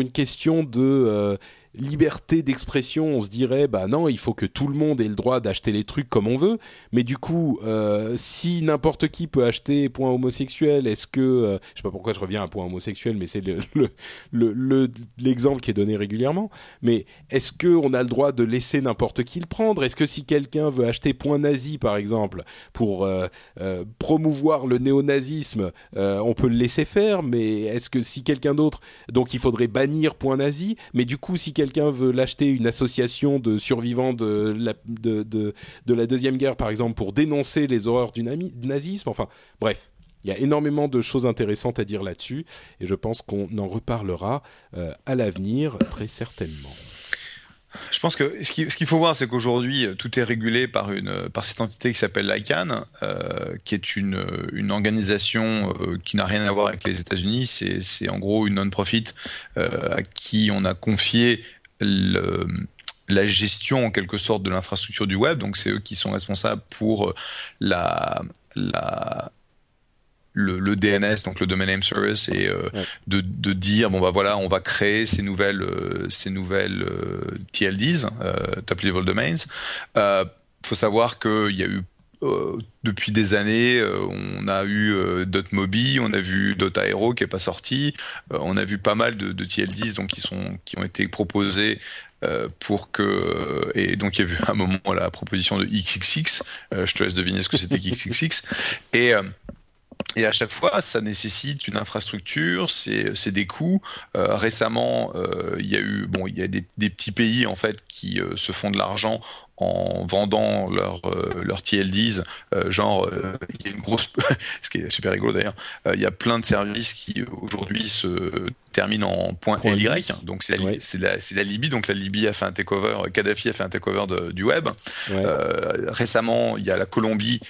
une question de euh, liberté d'expression, on se dirait bah non, il faut que tout le monde ait le droit d'acheter les trucs comme on veut. Mais du coup, euh, si n'importe qui peut acheter point homosexuel, est-ce que euh, je sais pas pourquoi je reviens à point homosexuel, mais c'est le, le, l'exemple qui est donné régulièrement. Mais est-ce que on a le droit de laisser n'importe qui le prendre? Est-ce que si quelqu'un veut acheter point nazi par exemple pour euh, promouvoir le néonazisme, on peut le laisser faire Mais est-ce que si quelqu'un d'autre, donc il faudrait bannir point nazi Mais du coup, si quelqu'un quelqu'un veut l'acheter une association de survivants de la, de, de, la Deuxième Guerre, par exemple, pour dénoncer les horreurs du, nazisme. Enfin, bref. Il y a énormément de choses intéressantes à dire là-dessus et je pense qu'on en reparlera euh, à l'avenir très certainement. Je pense que ce qu'il faut voir, c'est qu'aujourd'hui, tout est régulé par, une, par cette entité qui s'appelle l'ICANN, euh, qui est une, une organisation euh, qui n'a rien à voir avec les États-Unis. C'est en gros une non-profit à qui on a confié le, la gestion en quelque sorte de l'infrastructure du web. Donc c'est eux qui sont responsables pour la, la le, DNS, donc le Domain Name Service, et euh, de, de, dire bon bah voilà, on va créer ces nouvelles euh, ces nouvelles euh, TLDs, Top Level Domains. Il faut savoir qu'il y a eu depuis des années, on a eu .mobi, on a vu .aero qui est pas sorti, on a vu pas mal de, de TLDs donc qui sont qui ont été proposés euh, pour que et donc il y a eu un moment la proposition de XXX. Euh, je te laisse deviner ce que c'était XXX. Et euh, et à chaque fois, ça nécessite une infrastructure, c'est des coûts. récemment, il y a eu bon, il y a des, des, petits pays en fait qui se font de l'argent en vendant leur euh, leur TLDs, euh, genre euh, il y a une grosse, ce qui est super rigolo d'ailleurs, il y a plein de services qui aujourd'hui se terminent en point .ly, donc c'est la, c'est la, la, Libye, donc la Libye a fait un takeover, Kadhafi a fait un takeover de, du web. récemment, il y a la Colombie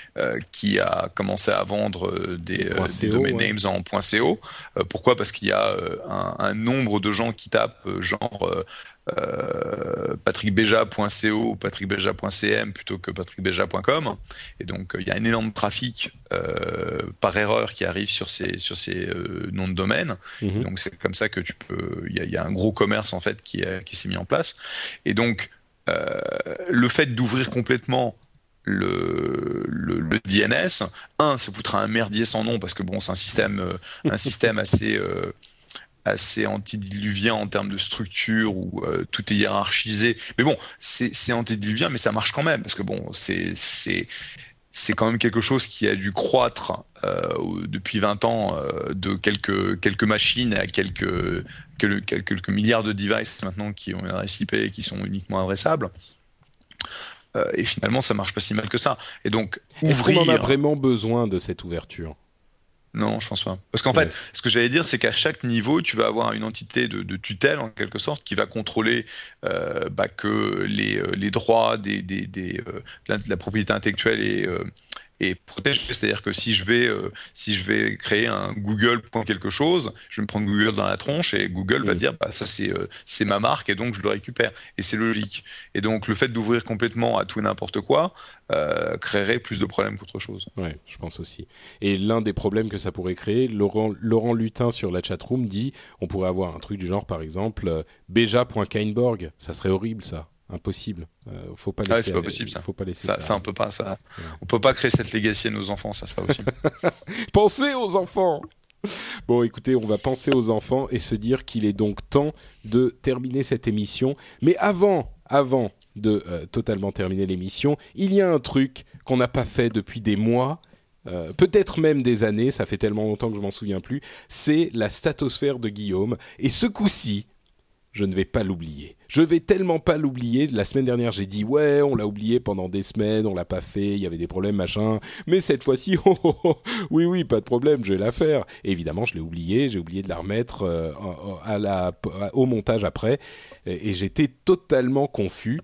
qui a commencé à vendre des, des domain names en .co. pourquoi? Parce qu'il y a un, un, nombre de gens qui tapent genre euh, patrickbeja.co ou patrickbeja.cm plutôt que patrickbeja.com. Et donc, il y a un énorme trafic euh, par erreur qui arrive sur ces, sur ces euh, noms de domaine. Mhm. Donc, c'est comme ça que tu peux. Il y, a un gros commerce en fait qui, qui s'est mis en place. Et donc, le fait d'ouvrir complètement le, le, DNS, un, ça foutra un merdier sans nom parce que bon, c'est un système, un système assez assez antédiluvien en termes de structure où euh, tout est hiérarchisé. Mais bon, c'est antédiluvien, mais ça marche quand même parce que bon, c'est c'est quand même quelque chose qui a dû croître euh, depuis 20 ans euh, de quelques quelques machines à quelques, quelques, quelques milliards de devices maintenant qui ont une adresse IP et qui sont uniquement adressables. Euh, et finalement, ça marche pas si mal que ça. Et donc, Est-ce qu'on en a vraiment besoin de cette ouverture? Non, je pense pas. Parce qu'en fait, ce que j'allais dire, c'est qu'à chaque niveau, tu vas avoir une entité de, tutelle, en quelque sorte, qui va contrôler euh, bah, que les, euh, les, droits des, des, des de, la, propriété intellectuelle et, et protéger. C'est-à-dire que si je vais euh, si je vais créer un Google point quelque chose, je vais me prendre Google dans la tronche et Google va dire bah ça c'est euh, c'est ma marque et donc je le récupère et c'est logique. Et donc le fait d'ouvrir complètement à tout et n'importe quoi euh, créerait plus de problèmes qu'autre chose. Ouais, je pense aussi. Et l'un des problèmes que ça pourrait créer, Laurent Laurent Lutin sur la chatroom dit on pourrait avoir un truc du genre par exemple beja.kainborg, ça serait horrible ça impossible. Euh, faut pas laisser. c'est pas possible ça. Faut pas laisser ça. ça. on peut pas. Ça. On peut pas créer cette legacy à nos enfants. Ça, c'est pas possible. Pensez aux enfants. Bon, écoutez, on va penser aux enfants et se dire qu'il est donc temps de terminer cette émission. Mais avant, avant de euh, totalement terminer l'émission, il y a un truc qu'on n'a pas fait depuis des mois. Euh, peut-être même des années, ça fait tellement longtemps que je m'en souviens plus, c'est la statosphère de Guillaume. Et ce coup-ci, je ne vais pas l'oublier. Je vais tellement pas l'oublier. La semaine dernière, j'ai dit ouais, on l'a oublié pendant des semaines, on l'a pas fait, il y avait des problèmes, machin. Mais cette fois-ci, oh, oh, oh, oui, oui, pas de problème, je vais la faire. évidemment, je l'ai oublié, j'ai oublié de la remettre euh, au montage après, et j'étais totalement confus.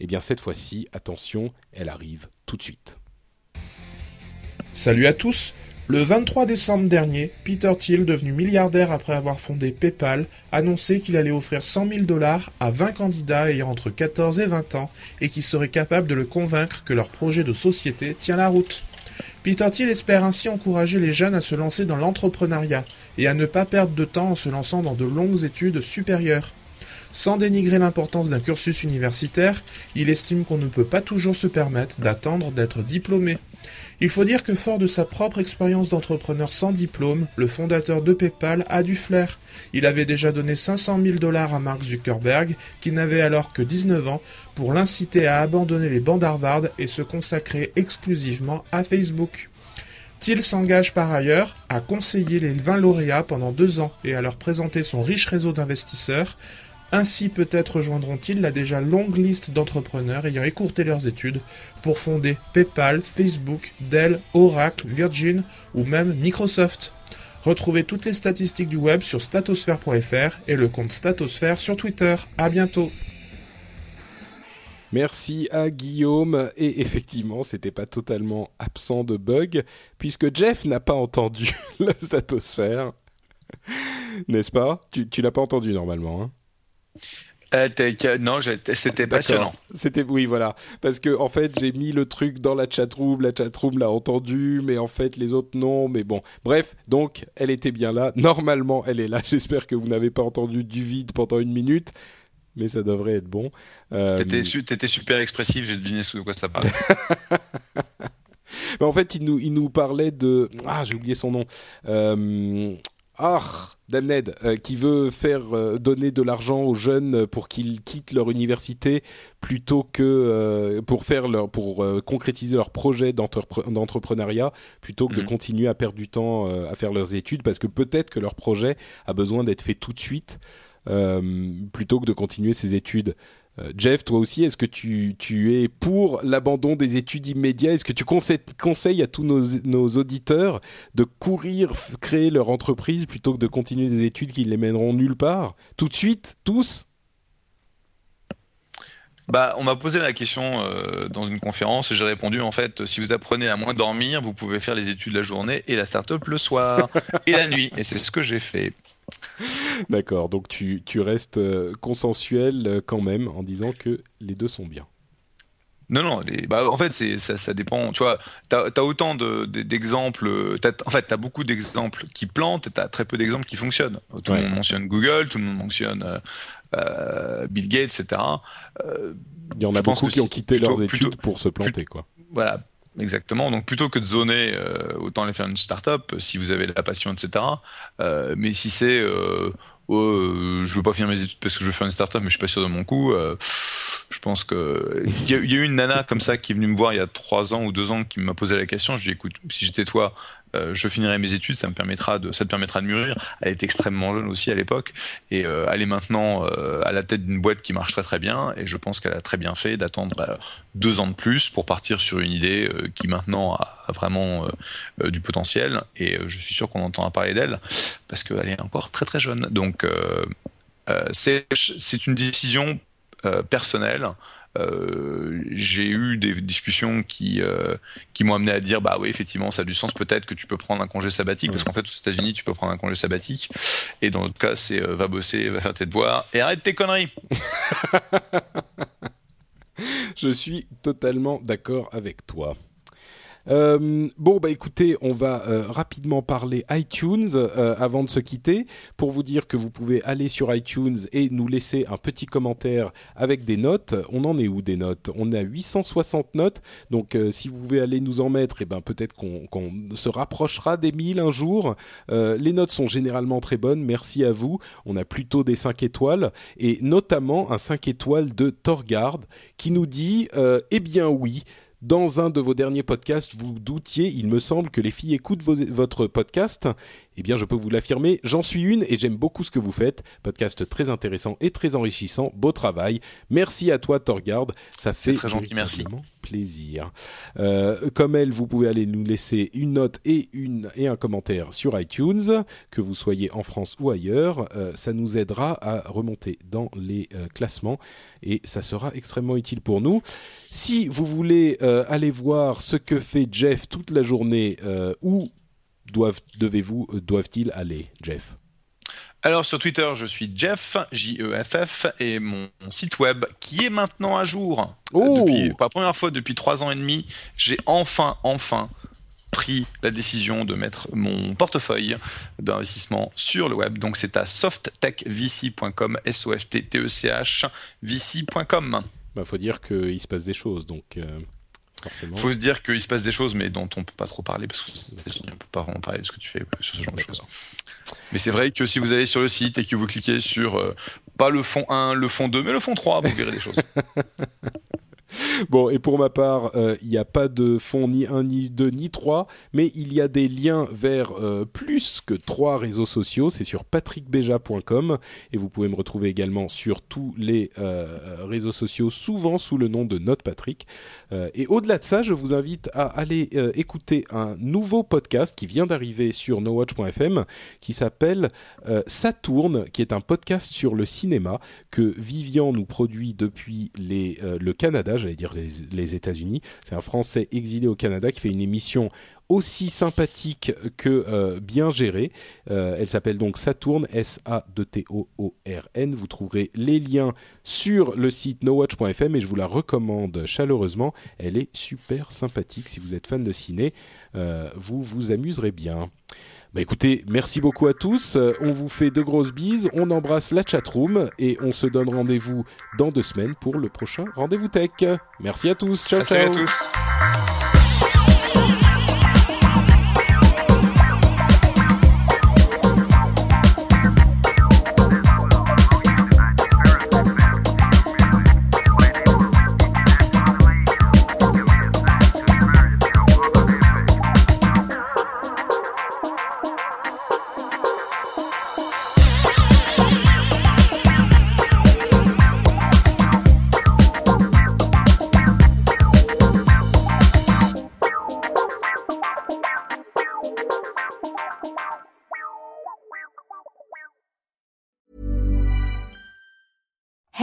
Eh bien, cette fois-ci, attention, elle arrive tout de suite. Salut à tous. Le 23 décembre dernier, Peter Thiel, devenu milliardaire après avoir fondé PayPal, annonçait qu'il allait offrir 100 000 dollars à 20 candidats ayant entre 14 et 20 ans et qui seraient capables de le convaincre que leur projet de société tient la route. Peter Thiel espère ainsi encourager les jeunes à se lancer dans l'entrepreneuriat et à ne pas perdre de temps en se lançant dans de longues études supérieures. Sans dénigrer l'importance d'un cursus universitaire, il estime qu'on ne peut pas toujours se permettre d'attendre d'être diplômé. Il faut dire que fort de sa propre expérience d'entrepreneur sans diplôme, le fondateur de PayPal a du flair. Il avait déjà donné 500 000 dollars à Mark Zuckerberg, qui n'avait alors que 19 ans, pour l'inciter à abandonner les bancs d'Harvard et se consacrer exclusivement à Facebook. Thiel s'engage par ailleurs à conseiller les 20 lauréats pendant deux ans et à leur présenter son riche réseau d'investisseurs, ainsi peut-être rejoindront-ils la déjà longue liste d'entrepreneurs ayant écourté leurs études pour fonder PayPal, Facebook, Dell, Oracle, Virgin ou même Microsoft. Retrouvez toutes les statistiques du web sur statosphère.fr et le compte Statosphère sur Twitter. À bientôt. Merci à Guillaume. Et effectivement, c'était pas totalement absent de bugs, puisque Jeff n'a pas entendu la statosphère. N'est-ce pas? Tu, tu l'as pas entendu normalement. Hein? Euh, non, c'était passionnant. C'était oui, voilà, parce que en fait j'ai mis le truc dans la chatroom, la chatroom l'a entendu, mais en fait les autres non. Mais bon, bref, donc elle était bien là. Normalement, elle est là. J'espère que vous n'avez pas entendu du vide pendant une minute, mais ça devrait être bon. Euh... T'étais super expressif. J'ai deviné de quoi ça parlait. mais en fait, il nous il nous parlait de ah j'ai oublié son nom. Euh... Ah, Damned, euh, qui veut faire euh, donner de l'argent aux jeunes pour qu'ils quittent leur université plutôt que euh, pour faire leur pour concrétiser leur projet d'entrepreneuriat plutôt que de mhm. continuer à perdre du temps à faire leurs études parce que peut-être que leur projet a besoin d'être fait tout de suite plutôt que de continuer ses études. Euh, Jeff, toi aussi, est-ce que tu, es pour l'abandon des études immédiates? Est-ce que tu conseilles, à tous nos, auditeurs de courir, créer leur entreprise plutôt que de continuer des études qui les mèneront nulle part? Tout de suite, tous? Bah, on m'a posé la question euh, dans une conférence et j'ai répondu en fait, si vous apprenez à moins dormir, vous pouvez faire les études la journée et la start-up le soir et la nuit. Et c'est ce que j'ai fait. D'accord, donc tu, tu restes euh, consensuel euh, quand même en disant que les deux sont bien. Non, non, bah, en fait, ça, ça dépend. Tu vois, tu as, autant d'exemples. en fait, tu as beaucoup d'exemples qui plantent et tu as très peu d'exemples qui fonctionnent. Tout le monde mentionne Google, tout le monde mentionne euh, Bill Gates, etc. Il y en a beaucoup qui ont quitté leurs études pour se planter, quoi. Voilà, exactement. Donc plutôt que de zoner, euh, autant aller faire une start-up si vous avez la passion, etc. Euh, mais si c'est euh, oh, euh, je veux pas finir mes études parce que je veux faire une start-up, mais je suis pas sûr de mon coup. euh, je pense que il y a eu une nana comme ça qui est venue me voir il y a trois ans ou deux ans qui m'a posé la question. Je lui ai dit écoute, si j'étais toi, euh, je finirais mes études, ça me permettra de, ça te permettra de mûrir. Elle était extrêmement jeune aussi à l'époque et euh, elle est maintenant euh, à la tête d'une boîte qui marche très très bien et je pense qu'elle a très bien fait d'attendre euh, deux ans de plus pour partir sur une idée qui maintenant a, vraiment du potentiel et je suis sûr qu'on entendra parler d'elle parce qu'elle est encore très très jeune. Donc c'est une décision personnelle. Euh, j'ai eu des discussions qui euh, qui m'ont amené à dire bah oui effectivement ça a du sens. Peut-être que tu peux prendre un congé sabbatique parce qu'en fait aux États-Unis tu peux prendre un congé sabbatique. Et dans notre cas c'est euh, va bosser va faire tes devoirs et arrête tes conneries. Je suis totalement d'accord avec toi. Euh, bon bah écoutez, on va euh, rapidement parler iTunes euh, avant de se quitter pour vous dire que vous pouvez aller sur iTunes et nous laisser un petit commentaire avec des notes. On en est où des notes? On à 860 notes, donc si vous pouvez aller nous en mettre, et ben peut-être qu'on se rapprochera des 1000 un jour. Les notes sont généralement très bonnes, merci à vous. On a plutôt des 5 étoiles et notamment un 5 étoiles de Torgard qui nous dit eh bien oui. Dans un de vos derniers podcasts, vous doutiez, il me semble, que les filles écoutent votre podcast. Eh bien, je peux vous l'affirmer, j'en suis une et j'aime beaucoup ce que vous faites. Podcast très intéressant et très enrichissant. Beau travail. Merci à toi, Torgard. Ça fait très gentil, merci. plaisir. Euh, comme elle, vous pouvez aller nous laisser une note et, une, et un commentaire sur iTunes, que vous soyez en France ou ailleurs. Euh, ça nous aidera à remonter dans les euh, classements et ça sera extrêmement utile pour nous. Si vous voulez aller voir ce que fait Jeff toute la journée, où doivent, devez-vous, euh, doivent-ils aller, Jeff? Alors sur Twitter je suis Jeff J E F F et mon, mon site web qui est maintenant à jour Oh depuis, pour la première fois depuis trois ans et demi j'ai enfin enfin pris la décision de mettre mon portefeuille d'investissement sur le web. Donc c'est à softtechvc.com, S-O-F-T-T-E-C-H, vc.com. Bah, faut dire qu'il se passe des choses, donc euh, forcément. faut se dire qu'il se passe des choses, mais dont on peut pas trop parler parce que on peut pas vraiment parler de ce que tu fais sur ce genre de choses. Mais c'est vrai que si vous allez sur le site et que vous cliquez sur euh, pas le fond 1, le fond 2, mais le fond 3, vous verrez des choses. Bon, et pour ma part, euh, il n'y a pas de fond ni 1, ni 2, ni 3, mais il y a des liens vers euh, plus que trois réseaux sociaux. C'est sur patrickbeja.com et vous pouvez me retrouver également sur tous les euh, réseaux sociaux, souvent sous le nom de Note Patrick. Et au-delà de ça, je vous invite à aller écouter un nouveau podcast qui vient d'arriver sur nowatch.fm qui s'appelle euh, Saturne, qui est un podcast sur le cinéma que Vivian nous produit depuis le Canada, j'allais dire les, États-Unis. C'est un Français exilé au Canada qui fait une émission aussi sympathique que euh, bien gérée. Euh, elle s'appelle donc Saturn, S-A-T-O-O-R-N. Vous trouverez les liens sur le site nowatch.fm et je vous la recommande chaleureusement. Elle est super sympathique. Si vous êtes fan de ciné, euh, vous vous amuserez bien. Bah écoutez, merci beaucoup à tous. Euh, on vous fait de grosses bises. On embrasse la chatroom et on se donne rendez-vous dans deux semaines pour le prochain rendez-vous tech. Merci à tous. Ciao, Salut ciao. à tous.